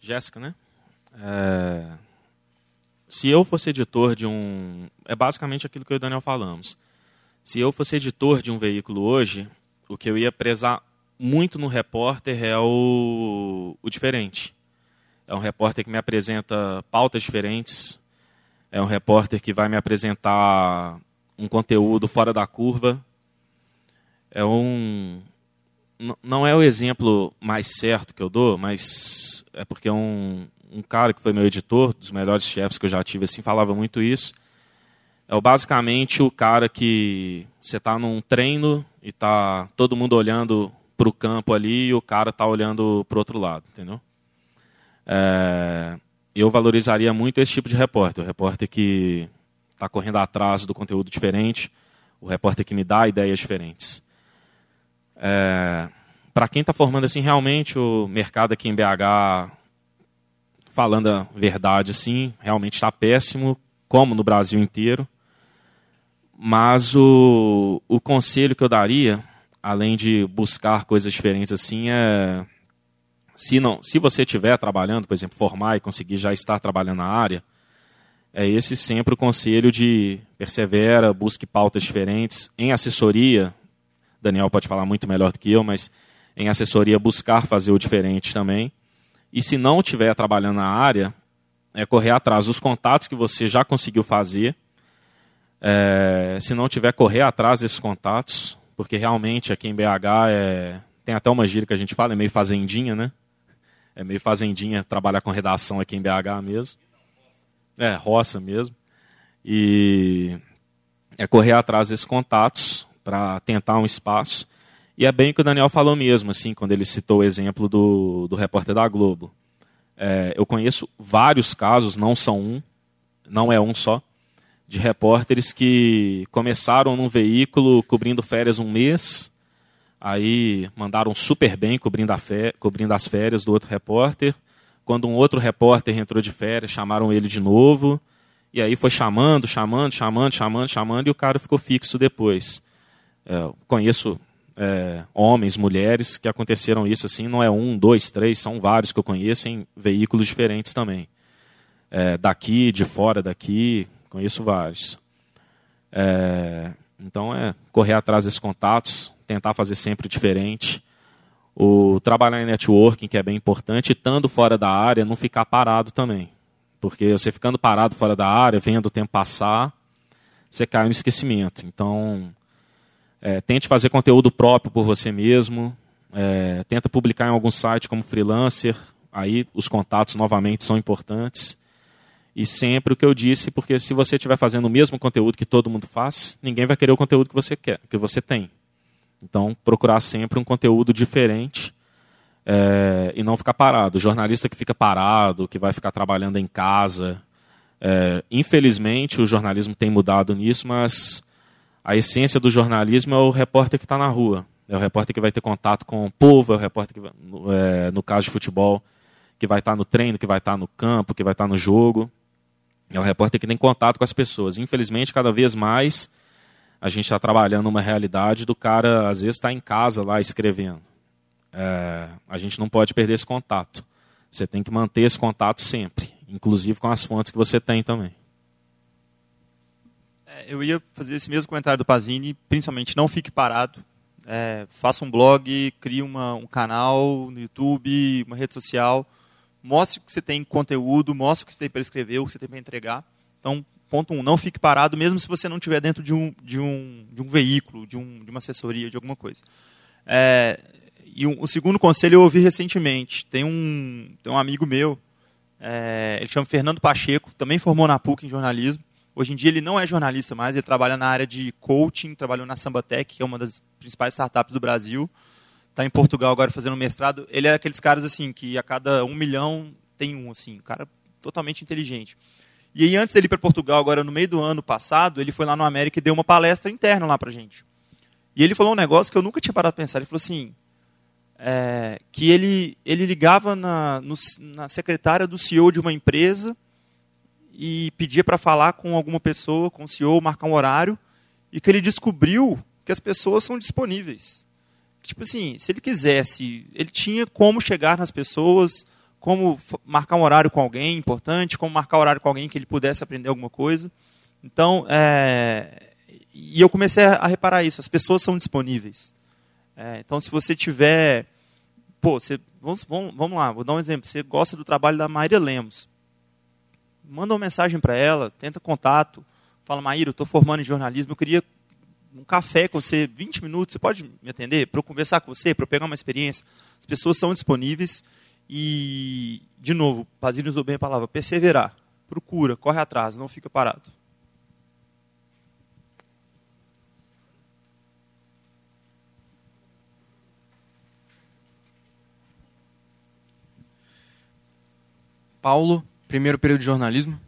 Jéssica, né? É se eu fosse editor de um. É basicamente aquilo que eu e o Daniel falamos. Se eu fosse editor de um veículo hoje, o que eu ia prezar muito no repórter é o, o diferente. É um repórter que me apresenta pautas diferentes. É um repórter que vai me apresentar um conteúdo fora da curva. É um. Não é o exemplo mais certo que eu dou, mas é porque é um, um cara que foi meu editor, dos melhores chefes que eu já tive, assim, falava muito isso. É basicamente o cara que você está num treino e está todo mundo olhando para o campo ali e o cara está olhando para o outro lado, entendeu? É, eu valorizaria muito esse tipo de repórter, o repórter que está correndo atrás do conteúdo diferente, o repórter que me dá ideias diferentes. É, para quem está formando assim, realmente o mercado aqui em BH falando a verdade, sim, realmente está péssimo, como no Brasil inteiro. Mas o, o conselho que eu daria além de buscar coisas diferentes assim, é se não, se você estiver trabalhando, por exemplo, formar e conseguir já estar trabalhando na área, é esse sempre o conselho de persevera, busque pautas diferentes. Em assessoria, Daniel pode falar muito melhor do que eu, mas em assessoria buscar fazer o diferente também. E se não estiver trabalhando na área, é correr atrás dos contatos que você já conseguiu fazer. É, se não tiver, correr atrás desses contatos, porque realmente aqui em BH é, tem até uma gíria que a gente fala, é meio fazendinha, né? É meio fazendinha trabalhar com redação aqui em BH mesmo. É, roça mesmo. E é correr atrás desses contatos para tentar um espaço. E é bem o que o Daniel falou mesmo, assim, quando ele citou o exemplo do, do repórter da Globo. É, eu conheço vários casos, não são um, não é um só, de repórteres que começaram num veículo cobrindo férias um mês, aí mandaram super bem cobrindo, cobrindo as férias do outro repórter, quando um outro repórter entrou de férias, chamaram ele de novo. E aí foi chamando, chamando, chamando, chamando, chamando, e o cara ficou fixo depois. É, conheço é, homens, mulheres que aconteceram isso assim, não é um, dois, três, são vários que eu conheço em veículos diferentes também. É, daqui, de fora daqui, conheço vários. É, então é correr atrás desses contatos, tentar fazer sempre diferente o trabalhar em networking, que é bem importante, estando fora da área, não ficar parado também. Porque você ficando parado fora da área, vendo o tempo passar, você cai no esquecimento. Então, é, tente fazer conteúdo próprio por você mesmo, é, tenta publicar em algum site como freelancer, aí os contatos novamente são importantes. E sempre o que eu disse, porque se você estiver fazendo o mesmo conteúdo que todo mundo faz, ninguém vai querer o conteúdo que você quer, que você tem. Então, procurar sempre um conteúdo diferente é, e não ficar parado. O jornalista que fica parado, que vai ficar trabalhando em casa. É, infelizmente, o jornalismo tem mudado nisso, mas a essência do jornalismo é o repórter que está na rua. É o repórter que vai ter contato com o povo, é o repórter que, é, no caso de futebol, que vai estar tá no treino, que vai estar tá no campo, que vai estar tá no jogo. É o repórter que tem contato com as pessoas. Infelizmente, cada vez mais a gente está trabalhando uma realidade do cara, às vezes, estar tá em casa lá escrevendo. É, a gente não pode perder esse contato. Você tem que manter esse contato sempre, inclusive com as fontes que você tem também. Eu ia fazer esse mesmo comentário do Pazini, principalmente não fique parado. É, faça um blog, crie uma, um canal no YouTube, uma rede social. Mostre que você tem conteúdo, mostre o que você tem para escrever, o que você tem para entregar. Então, ponto um, não fique parado, mesmo se você não estiver dentro de um, de um, de um veículo, de, um, de uma assessoria, de alguma coisa. É, e um, o segundo conselho eu ouvi recentemente. Tem um, tem um amigo meu, é, ele chama Fernando Pacheco, também formou na PUC em jornalismo. Hoje em dia ele não é jornalista mais, ele trabalha na área de coaching, trabalhou na Sambatec, que é uma das principais startups do Brasil. Está em Portugal agora fazendo mestrado. Ele é aqueles caras assim que a cada um milhão tem um, assim, um cara totalmente inteligente. E aí, antes dele ir para Portugal, agora no meio do ano passado, ele foi lá no América e deu uma palestra interna lá para gente. E ele falou um negócio que eu nunca tinha parado para pensar. Ele falou assim, é, que ele, ele ligava na, no, na secretária do CEO de uma empresa e pedia para falar com alguma pessoa, com o CEO, marcar um horário, e que ele descobriu que as pessoas são disponíveis. Tipo assim, se ele quisesse, ele tinha como chegar nas pessoas, como marcar um horário com alguém importante, como marcar um horário com alguém que ele pudesse aprender alguma coisa. Então, é, e eu comecei a reparar isso, as pessoas são disponíveis. É, então, se você tiver, pô, você, vamos, vamos, vamos lá, vou dar um exemplo, você gosta do trabalho da Maíra Lemos, manda uma mensagem para ela, tenta contato, fala, Maíra, eu estou formando em jornalismo, eu queria um café com você, 20 minutos, você pode me atender? Para eu conversar com você, para eu pegar uma experiência. As pessoas são disponíveis e, de novo, Basílio usou bem a palavra, perseverar. Procura, corre atrás, não fica parado. Paulo, primeiro período de jornalismo.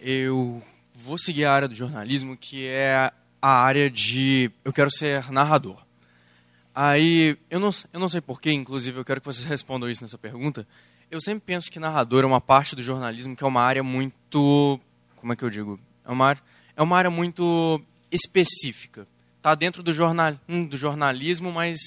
Eu vou seguir a área do jornalismo, que é a área de eu quero ser narrador. Aí, eu não, eu não sei porquê, inclusive eu quero que vocês respondam isso nessa pergunta. Eu sempre penso que narrador é uma parte do jornalismo que é uma área muito. Como é que eu digo? É uma, é uma área muito específica. tá dentro do, jornal, hum, do jornalismo, mas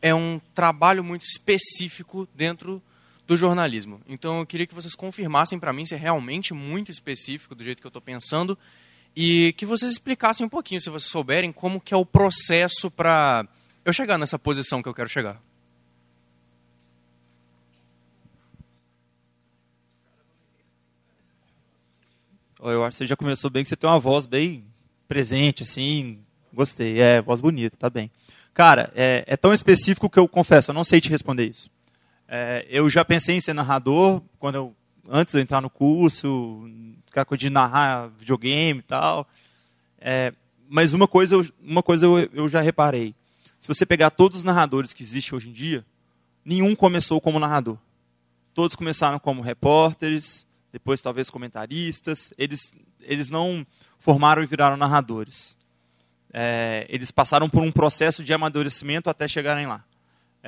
é um trabalho muito específico dentro do jornalismo. Então eu queria que vocês confirmassem para mim se é realmente muito específico do jeito que eu estou pensando e que vocês explicassem um pouquinho, se vocês souberem, como que é o processo para eu chegar nessa posição que eu quero chegar. Eu acho que você já começou bem, que você tem uma voz bem presente, assim. Gostei. É, voz bonita, tá bem. Cara, é, é tão específico que eu confesso, eu não sei te responder isso. É, eu já pensei em ser narrador quando eu, antes de entrar no curso, aquela coisa de narrar videogame e tal. É, mas uma coisa, uma coisa eu, eu já reparei. Se você pegar todos os narradores que existem hoje em dia, nenhum começou como narrador. Todos começaram como repórteres, depois talvez comentaristas. Eles, eles não formaram e viraram narradores é, eles passaram por um processo de amadurecimento até chegarem lá.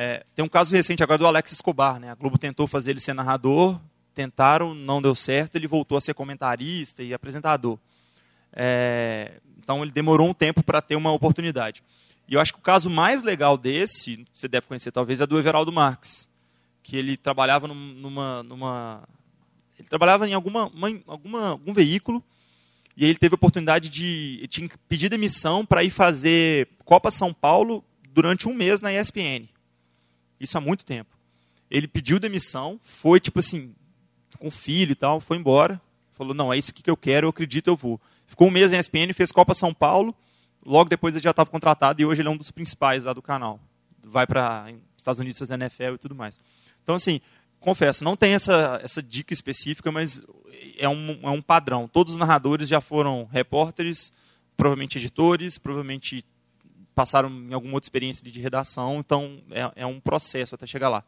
É, tem um caso recente agora do Alex Escobar. Né? A Globo tentou fazer ele ser narrador, tentaram, não deu certo, ele voltou a ser comentarista e apresentador. É, então ele demorou um tempo para ter uma oportunidade. E eu acho que o caso mais legal desse, você deve conhecer talvez, é do Everaldo Marques, que ele trabalhava numa, numa ele trabalhava em alguma, uma, alguma, algum veículo e ele teve a oportunidade de. Tinha pedido demissão para ir fazer Copa São Paulo durante um mês na ESPN. Isso há muito tempo. Ele pediu demissão, foi tipo assim, com filho e tal, foi embora. Falou: não, é isso que eu quero, eu acredito, eu vou. Ficou um mês na ESPN, fez Copa São Paulo. Logo depois ele já estava contratado e hoje ele é um dos principais lá do canal. Vai para Estados Unidos fazer NFL e tudo mais. Então, assim, confesso, não tem essa, essa dica específica, mas é um, é um padrão. Todos os narradores já foram repórteres, provavelmente editores, provavelmente passaram em alguma outra experiência de redação, então é, é um processo até chegar lá.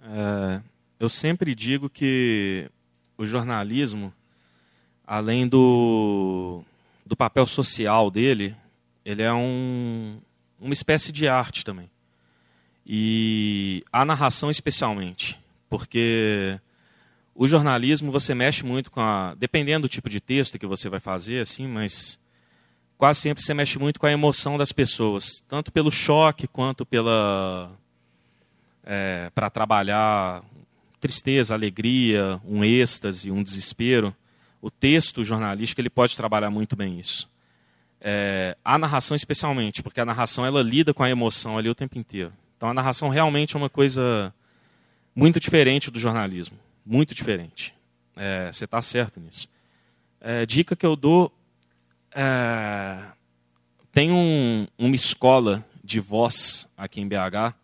É, eu sempre digo que o jornalismo, além do, do papel social dele, ele é um, uma espécie de arte também. E a narração especialmente, porque o jornalismo você mexe muito com a, dependendo do tipo de texto que você vai fazer, assim, mas quase sempre você mexe muito com a emoção das pessoas, tanto pelo choque quanto pela é, para trabalhar tristeza, alegria, um êxtase, um desespero. O texto jornalístico ele pode trabalhar muito bem isso. É, a narração especialmente, porque a narração ela lida com a emoção ali o tempo inteiro. Então a narração realmente é uma coisa muito diferente do jornalismo. Muito diferente. É, você está certo nisso. É, dica que eu dou. É, tem um, uma escola de voz aqui em BH,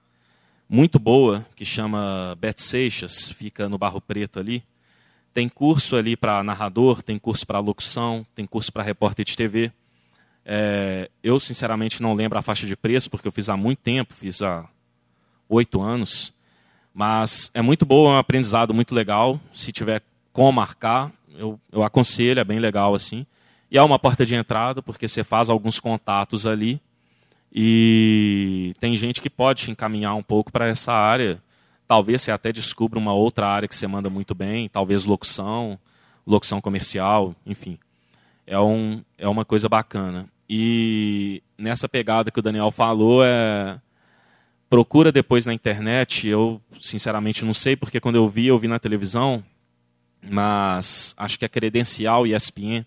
muito boa, que chama Bet Seixas, fica no Barro Preto ali. Tem curso ali para narrador, tem curso para locução, tem curso para repórter de TV. É, eu, sinceramente, não lembro a faixa de preço, porque eu fiz há muito tempo, fiz há oito anos. Mas é muito bom, é um aprendizado muito legal. Se tiver como marcar, eu, eu aconselho, é bem legal assim. E é uma porta de entrada, porque você faz alguns contatos ali. E tem gente que pode te encaminhar um pouco para essa área. Talvez você até descubra uma outra área que você manda muito bem, talvez locução, locução comercial, enfim. É, um, é uma coisa bacana. E nessa pegada que o Daniel falou, é, procura depois na internet. Eu, sinceramente, não sei, porque quando eu vi, eu vi na televisão, mas acho que é Credencial ESPN,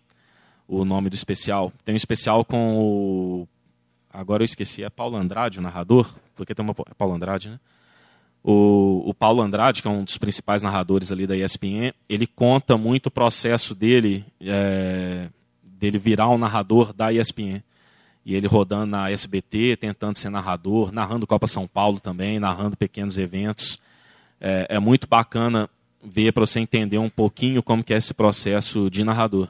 o nome do especial. Tem um especial com o. Agora eu esqueci, é Paulo Andrade, o narrador, porque tem uma. É Paulo Andrade, né? O, o Paulo Andrade, que é um dos principais narradores ali da ESPN, ele conta muito o processo dele, é, dele virar um narrador da ESPN e ele rodando na SBT, tentando ser narrador, narrando Copa São Paulo também, narrando pequenos eventos. É, é muito bacana ver para você entender um pouquinho como que é esse processo de narrador.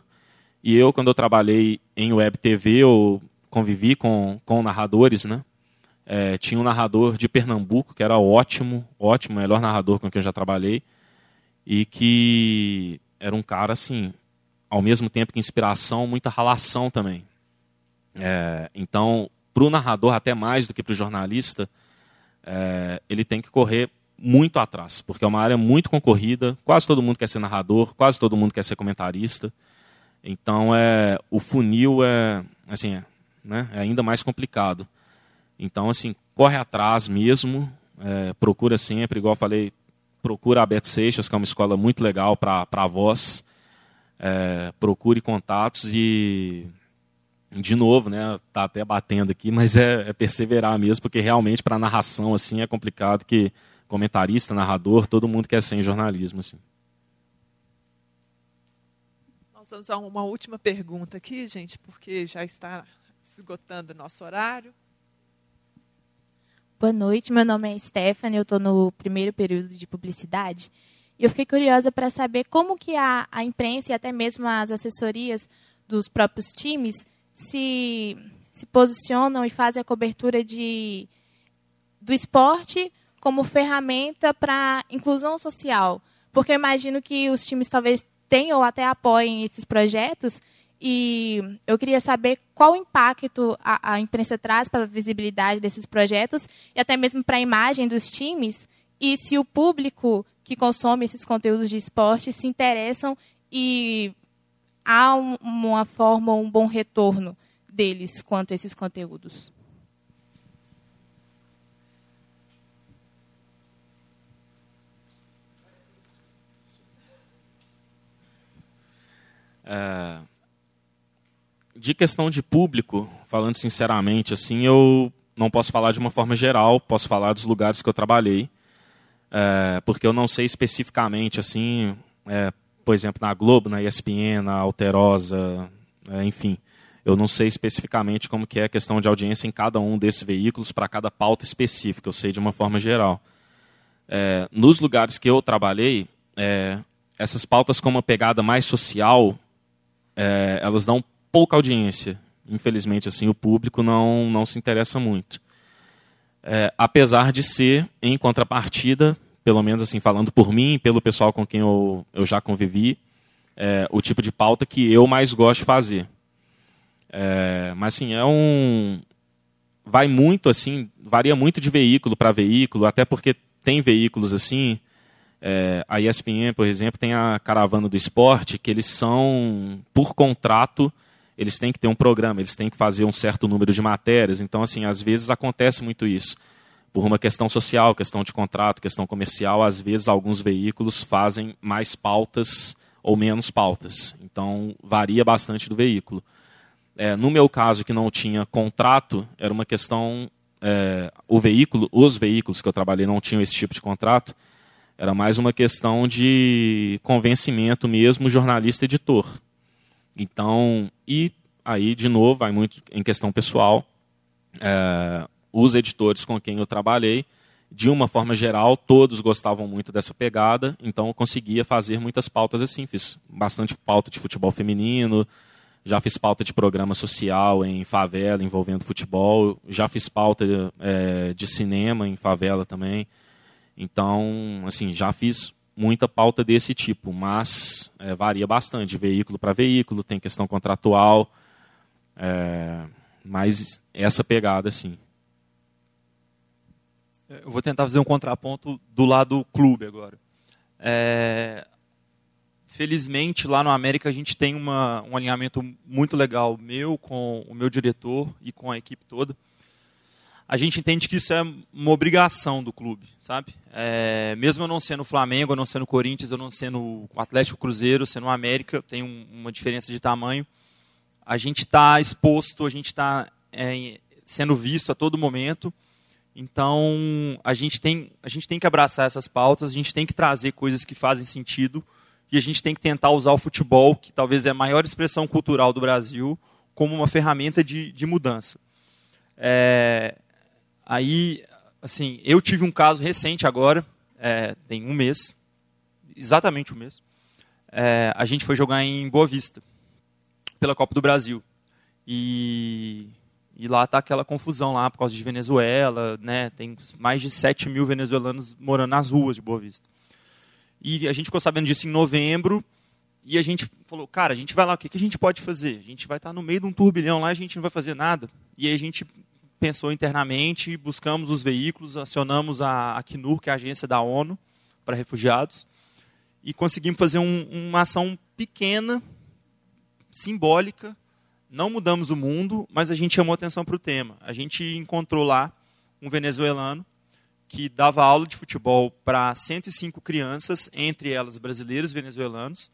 E eu, quando eu trabalhei em web TV, eu convivi com, com narradores, né? É, tinha um narrador de Pernambuco que era ótimo, ótimo, melhor narrador com quem eu já trabalhei, e que era um cara assim, ao mesmo tempo que inspiração, muita ralação também. É, então, para o narrador, até mais do que para o jornalista, é, ele tem que correr muito atrás, porque é uma área muito concorrida, quase todo mundo quer ser narrador, quase todo mundo quer ser comentarista. Então, é, o funil é, assim, é, né, é ainda mais complicado. Então, assim, corre atrás mesmo, é, procura sempre, igual eu falei, procura a Beto Seixas, que é uma escola muito legal para avós. É, procure contatos e, de novo, né, tá até batendo aqui, mas é, é perseverar mesmo, porque realmente para narração assim é complicado que comentarista, narrador, todo mundo quer ser em jornalismo assim. Vamos a uma última pergunta aqui, gente, porque já está esgotando o nosso horário. Boa noite, meu nome é Stephanie, eu estou no primeiro período de publicidade. E eu fiquei curiosa para saber como que a, a imprensa e até mesmo as assessorias dos próprios times se, se posicionam e fazem a cobertura de, do esporte como ferramenta para inclusão social. Porque eu imagino que os times talvez tenham ou até apoiem esses projetos, e eu queria saber qual impacto a, a imprensa traz para a visibilidade desses projetos e até mesmo para a imagem dos times e se o público que consome esses conteúdos de esporte se interessam e há um, uma forma, um bom retorno deles quanto a esses conteúdos. É, de questão de público, falando sinceramente, assim, eu não posso falar de uma forma geral, posso falar dos lugares que eu trabalhei, é, porque eu não sei especificamente, assim, é, por exemplo, na Globo, na ESPN, na Alterosa, é, enfim, eu não sei especificamente como que é a questão de audiência em cada um desses veículos para cada pauta específica, eu sei de uma forma geral. Nos lugares que eu trabalhei, essas pautas com uma pegada mais social, é, elas dão pouca audiência. Infelizmente, assim, o público não, não se interessa muito. É, apesar de ser, em contrapartida, pelo menos assim falando por mim, pelo pessoal com quem eu, eu já convivi, é, o tipo de pauta que eu mais gosto de fazer. É, mas assim, é um. Vai muito assim, varia muito de veículo para veículo, até porque tem veículos assim. É, a ESPN, por exemplo, tem a Caravana do Esporte, que eles são, por contrato, eles têm que ter um programa, eles têm que fazer um certo número de matérias. Então, assim, às vezes acontece muito isso. Por uma questão social, questão de contrato, questão comercial, às vezes alguns veículos fazem mais pautas ou menos pautas. Então, varia bastante do veículo. É, no meu caso, que não tinha contrato, era uma questão. É, o veículo, os veículos que eu trabalhei não tinham esse tipo de contrato. Era mais uma questão de convencimento mesmo, jornalista-editor. Então, e aí, de novo, vai muito em questão pessoal. É, os editores com quem eu trabalhei, de uma forma geral, todos gostavam muito dessa pegada, então eu conseguia fazer muitas pautas assim. Fiz bastante pauta de futebol feminino, já fiz pauta de programa social em favela envolvendo futebol, já fiz pauta é, de cinema em favela também. Então, assim, já fiz muita pauta desse tipo, mas é, varia bastante, veículo para veículo, tem questão contratual, é, mas essa pegada, sim. Eu vou tentar fazer um contraponto do lado clube agora. É, felizmente, lá no América, a gente tem uma, um alinhamento muito legal meu com o meu diretor e com a equipe toda a gente entende que isso é uma obrigação do clube, sabe? É, mesmo eu não sendo Flamengo, eu não sendo Corinthians, eu não sendo Atlético Cruzeiro, sendo América, tem um, uma diferença de tamanho. A gente está exposto, a gente está é, sendo visto a todo momento. Então a gente tem a gente tem que abraçar essas pautas, a gente tem que trazer coisas que fazem sentido e a gente tem que tentar usar o futebol, que talvez é a maior expressão cultural do Brasil, como uma ferramenta de, de mudança. É, Aí, assim, eu tive um caso recente agora, é, tem um mês, exatamente um mês. É, a gente foi jogar em Boa Vista, pela Copa do Brasil. E, e lá está aquela confusão lá por causa de Venezuela, né? Tem mais de 7 mil venezuelanos morando nas ruas de Boa Vista. E a gente ficou sabendo disso em novembro, e a gente falou, cara, a gente vai lá, o que, que a gente pode fazer? A gente vai estar tá no meio de um turbilhão lá, a gente não vai fazer nada. E aí a gente pensou internamente, buscamos os veículos, acionamos a Acnur, que é a agência da ONU para refugiados, e conseguimos fazer um, uma ação pequena, simbólica, não mudamos o mundo, mas a gente chamou atenção para o tema. A gente encontrou lá um venezuelano que dava aula de futebol para 105 crianças, entre elas brasileiros e venezuelanos,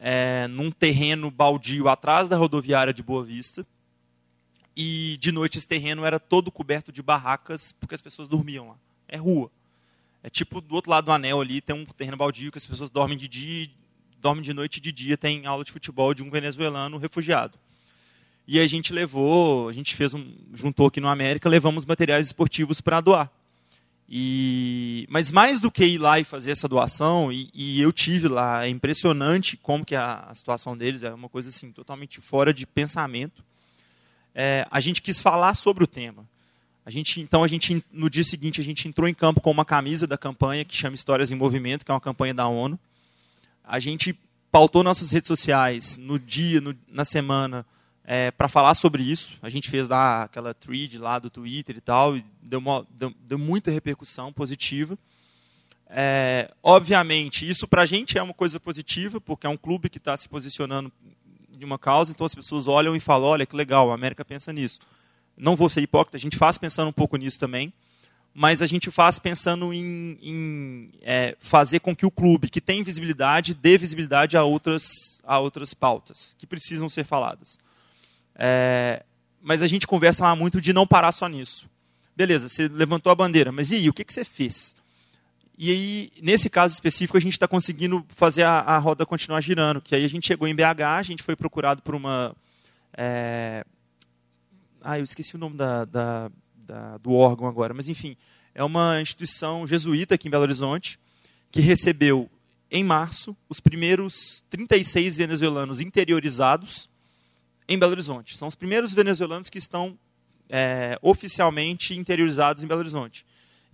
é, num terreno baldio atrás da rodoviária de Boa Vista. E de noite esse terreno era todo coberto de barracas, porque as pessoas dormiam lá. É rua. É tipo do outro lado do anel ali, tem um terreno baldio que as pessoas dormem de dia, dormem de noite e de dia tem aula de futebol de um venezuelano refugiado. E a gente levou, a gente fez um, juntou aqui no América, levamos materiais esportivos para doar. E, mas mais do que ir lá e fazer essa doação, e, e eu tive lá, é impressionante como que a, a, situação deles é uma coisa assim totalmente fora de pensamento. É, a gente quis falar sobre o tema. A gente, então a gente no dia seguinte a gente entrou em campo com uma camisa da campanha que chama Histórias em Movimento, que é uma campanha da ONU. A gente pautou nossas redes sociais no dia, no, na semana, é, para falar sobre isso. A gente fez lá aquela thread lá do Twitter e tal, e deu, uma, deu, deu muita repercussão positiva. É, obviamente, isso para a gente é uma coisa positiva, porque é um clube que está se posicionando de uma causa, então as pessoas olham e falam: olha que legal, a América pensa nisso. Não vou ser hipócrita, a gente faz pensando um pouco nisso também, mas a gente faz pensando em, em é, fazer com que o clube, que tem visibilidade, dê visibilidade a outras, a outras pautas que precisam ser faladas. É, mas a gente conversa lá muito de não parar só nisso. Beleza, você levantou a bandeira, mas e aí, o que, que você fez? E aí, nesse caso específico, a gente está conseguindo fazer a, a, roda continuar girando. Que aí a gente chegou em BH, a gente foi procurado por uma. É... Ah, eu esqueci o nome da, da, da, do órgão agora, mas enfim, é uma instituição jesuíta aqui em Belo Horizonte que recebeu em março os primeiros 36 venezuelanos interiorizados em Belo Horizonte. São os primeiros venezuelanos que estão é, oficialmente interiorizados em Belo Horizonte.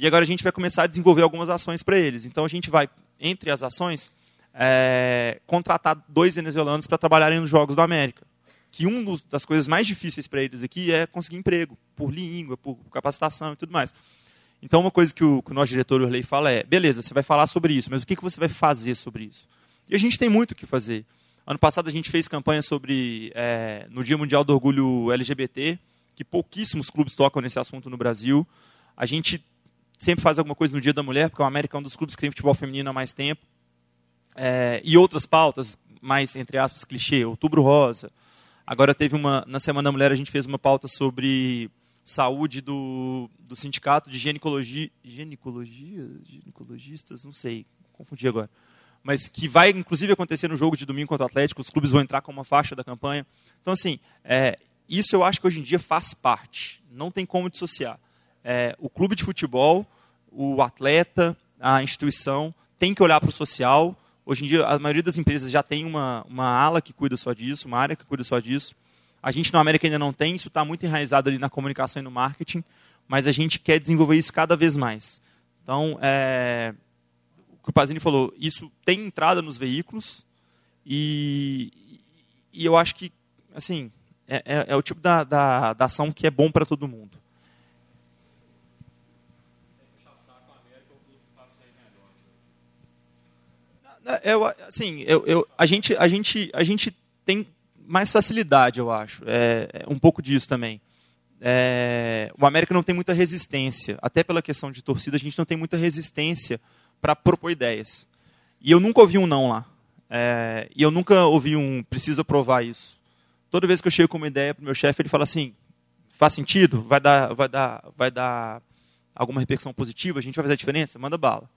E agora a gente vai começar a desenvolver algumas ações para eles. Então a gente vai, entre as ações, é, contratar dois venezuelanos para trabalharem nos Jogos da América. Que uma das coisas mais difíceis para eles aqui é conseguir emprego, por língua, por capacitação e tudo mais. Então, uma coisa que o, que o nosso diretor Urley fala é: beleza, você vai falar sobre isso, mas o que, que você vai fazer sobre isso? E a gente tem muito o que fazer. Ano passado a gente fez campanha sobre, é, no Dia Mundial do Orgulho LGBT, que pouquíssimos clubes tocam nesse assunto no Brasil. A gente sempre faz alguma coisa no Dia da Mulher, porque o América é um dos clubes que tem futebol feminino há mais tempo. É, e outras pautas, mais, entre aspas, clichê, Outubro Rosa. Agora teve uma, na Semana da Mulher, a gente fez uma pauta sobre saúde do, do sindicato de ginecologia, ginecologia, ginecologistas, não sei, confundi agora mas que vai inclusive acontecer no jogo de domingo contra o Atlético, os clubes vão entrar com uma faixa da campanha. Então, assim, é, isso eu acho que hoje em dia faz parte, não tem como dissociar. É, o clube de futebol, o atleta, a instituição, tem que olhar para o social. Hoje em dia, a maioria das empresas já tem uma, uma ala que cuida só disso, uma área que cuida só disso. A gente no América ainda não tem, isso está muito enraizado ali na comunicação e no marketing, mas a gente quer desenvolver isso cada vez mais. Então, é, que o Pazini falou, isso tem entrada nos veículos e, e eu acho que, assim, é, é, é o tipo da, da, da, ação que é bom para todo mundo. Eu, assim, eu, eu, a, gente, a, gente, a gente tem mais facilidade, eu acho. É, é um pouco disso também. É, o América não tem muita resistência. Até pela questão de torcida, a gente não tem muita resistência para propor ideias. E eu nunca ouvi um não lá. É, e eu nunca ouvi um preciso aprovar isso. Toda vez que eu chego com uma ideia para o meu chefe, ele fala assim: faz sentido? Vai dar, vai dar, vai dar alguma repercussão positiva? A gente vai fazer a diferença? Manda bala.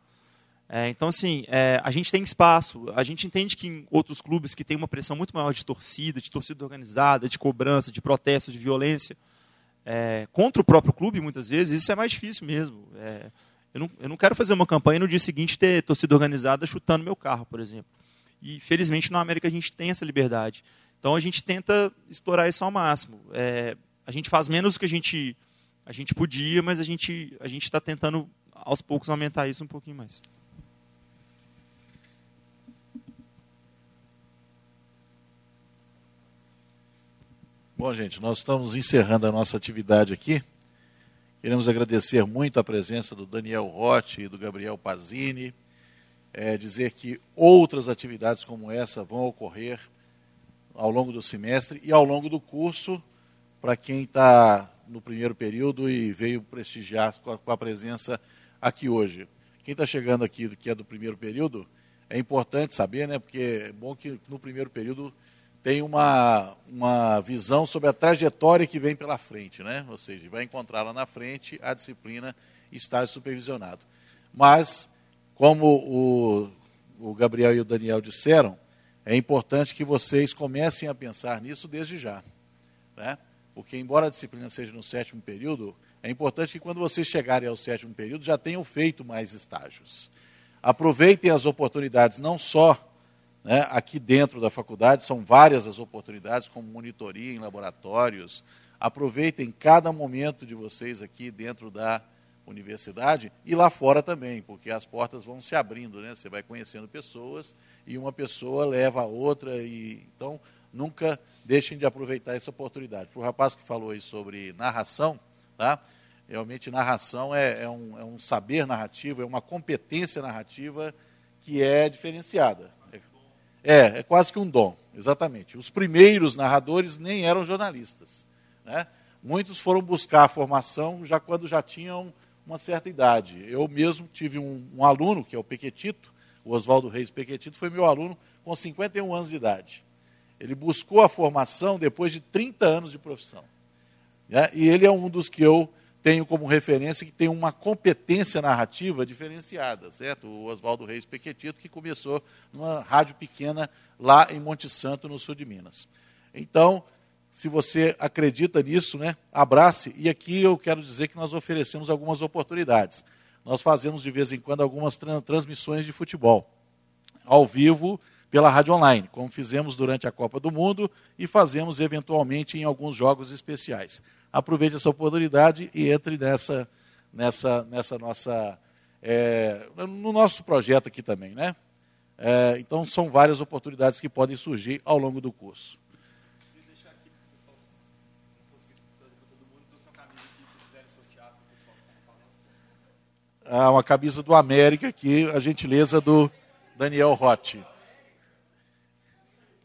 É, então, assim, é, a gente tem espaço. A gente entende que em outros clubes que tem uma pressão muito maior de torcida, de torcida organizada, de cobrança, de protesto, de violência, é, contra o próprio clube, muitas vezes, isso é mais difícil mesmo. É, eu não, eu não quero fazer uma campanha no dia seguinte ter torcida organizada chutando meu carro, por exemplo. E felizmente na América a gente tem essa liberdade. Então a gente tenta explorar isso ao máximo. É, a gente faz menos do que a gente, a gente podia, mas a gente a está tentando aos poucos aumentar isso um pouquinho mais. Bom, gente, nós estamos encerrando a nossa atividade aqui. Queremos agradecer muito a presença do Daniel Rotti e do Gabriel Pazini. É, dizer que outras atividades como essa vão ocorrer ao longo do semestre e ao longo do curso, para quem está no primeiro período e veio prestigiar com a, com a presença aqui hoje. Quem está chegando aqui, que é do primeiro período, é importante saber, né, porque é bom que no primeiro período tem uma, uma visão sobre a trajetória que vem pela frente, né? ou seja, vai encontrar lá na frente a disciplina estágio supervisionado. Mas, como o, o Gabriel e o Daniel disseram, é importante que vocês comecem a pensar nisso desde já. Né? Porque, embora a disciplina seja no sétimo período, é importante que quando vocês chegarem ao sétimo período já tenham feito mais estágios. Aproveitem as oportunidades, não só né, aqui dentro da faculdade, são várias as oportunidades, como monitoria em laboratórios. Aproveitem cada momento de vocês aqui dentro da universidade e lá fora também, porque as portas vão se abrindo, né? Você vai conhecendo pessoas e uma pessoa leva a outra e então nunca deixem de aproveitar essa oportunidade. Para o rapaz que falou aí sobre narração, tá? Realmente narração é, é, um, é um saber narrativo, é uma competência narrativa que é diferenciada. É, é quase que um dom, exatamente. Os primeiros narradores nem eram jornalistas. Né? Muitos foram buscar a formação já quando já tinham uma certa idade. Eu mesmo tive um, um aluno, que é o Pequetito, o Oswaldo Reis Pequetito, foi meu aluno com 51 anos de idade. Ele buscou a formação depois de 30 anos de profissão. Né? E ele é um dos que eu tenho como referência que tem uma competência narrativa diferenciada, certo? O Oswaldo Reis Pequetito, que começou numa rádio pequena lá em Monte Santo, no sul de Minas. Então, se você acredita nisso, né, abrace. E aqui eu quero dizer que nós oferecemos algumas oportunidades. Nós fazemos de vez em quando algumas transmissões de futebol, ao vivo, pela rádio online, como fizemos durante a Copa do Mundo e fazemos eventualmente em alguns jogos especiais aproveite essa oportunidade e entre nessa, nessa, nessa nossa, é, no nosso projeto aqui também, né? É, então são várias oportunidades que podem surgir ao longo do curso. Ah, uma camisa do América aqui, a gentileza do Daniel Rotti.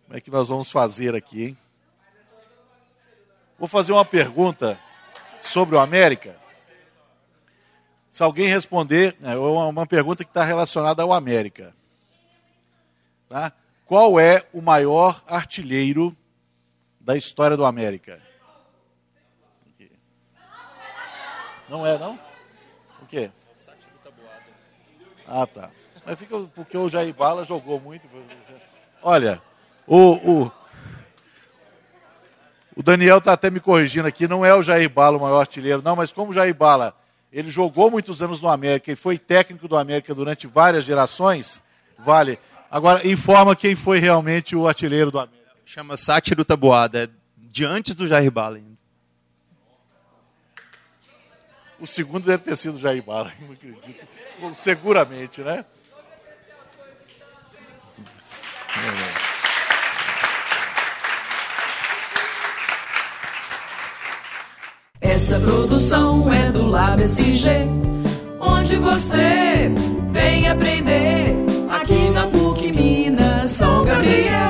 Como é que nós vamos fazer aqui, hein? Vou fazer uma pergunta sobre o América. Se alguém responder, é uma pergunta que está relacionada ao América. Tá? Qual é o maior artilheiro da história do América? Não é, não? O quê? Ah, tá. Mas fica porque o Jair Bala jogou muito. Olha, o, o, o Daniel está até me corrigindo aqui, não é o Jair Bala o maior artilheiro, não, mas como o Jair Bala, ele jogou muitos anos no América e foi técnico do América durante várias gerações, vale. Agora, informa quem foi realmente o artilheiro do América. Chama Sátiro Tabuada, é de antes do Jair Bala ainda. O segundo deve ter sido o Jair Bala, não acredito. Seguramente, né? É. Essa produção é do Lab SG, onde você vem aprender aqui na PUC Minas São Gabriel.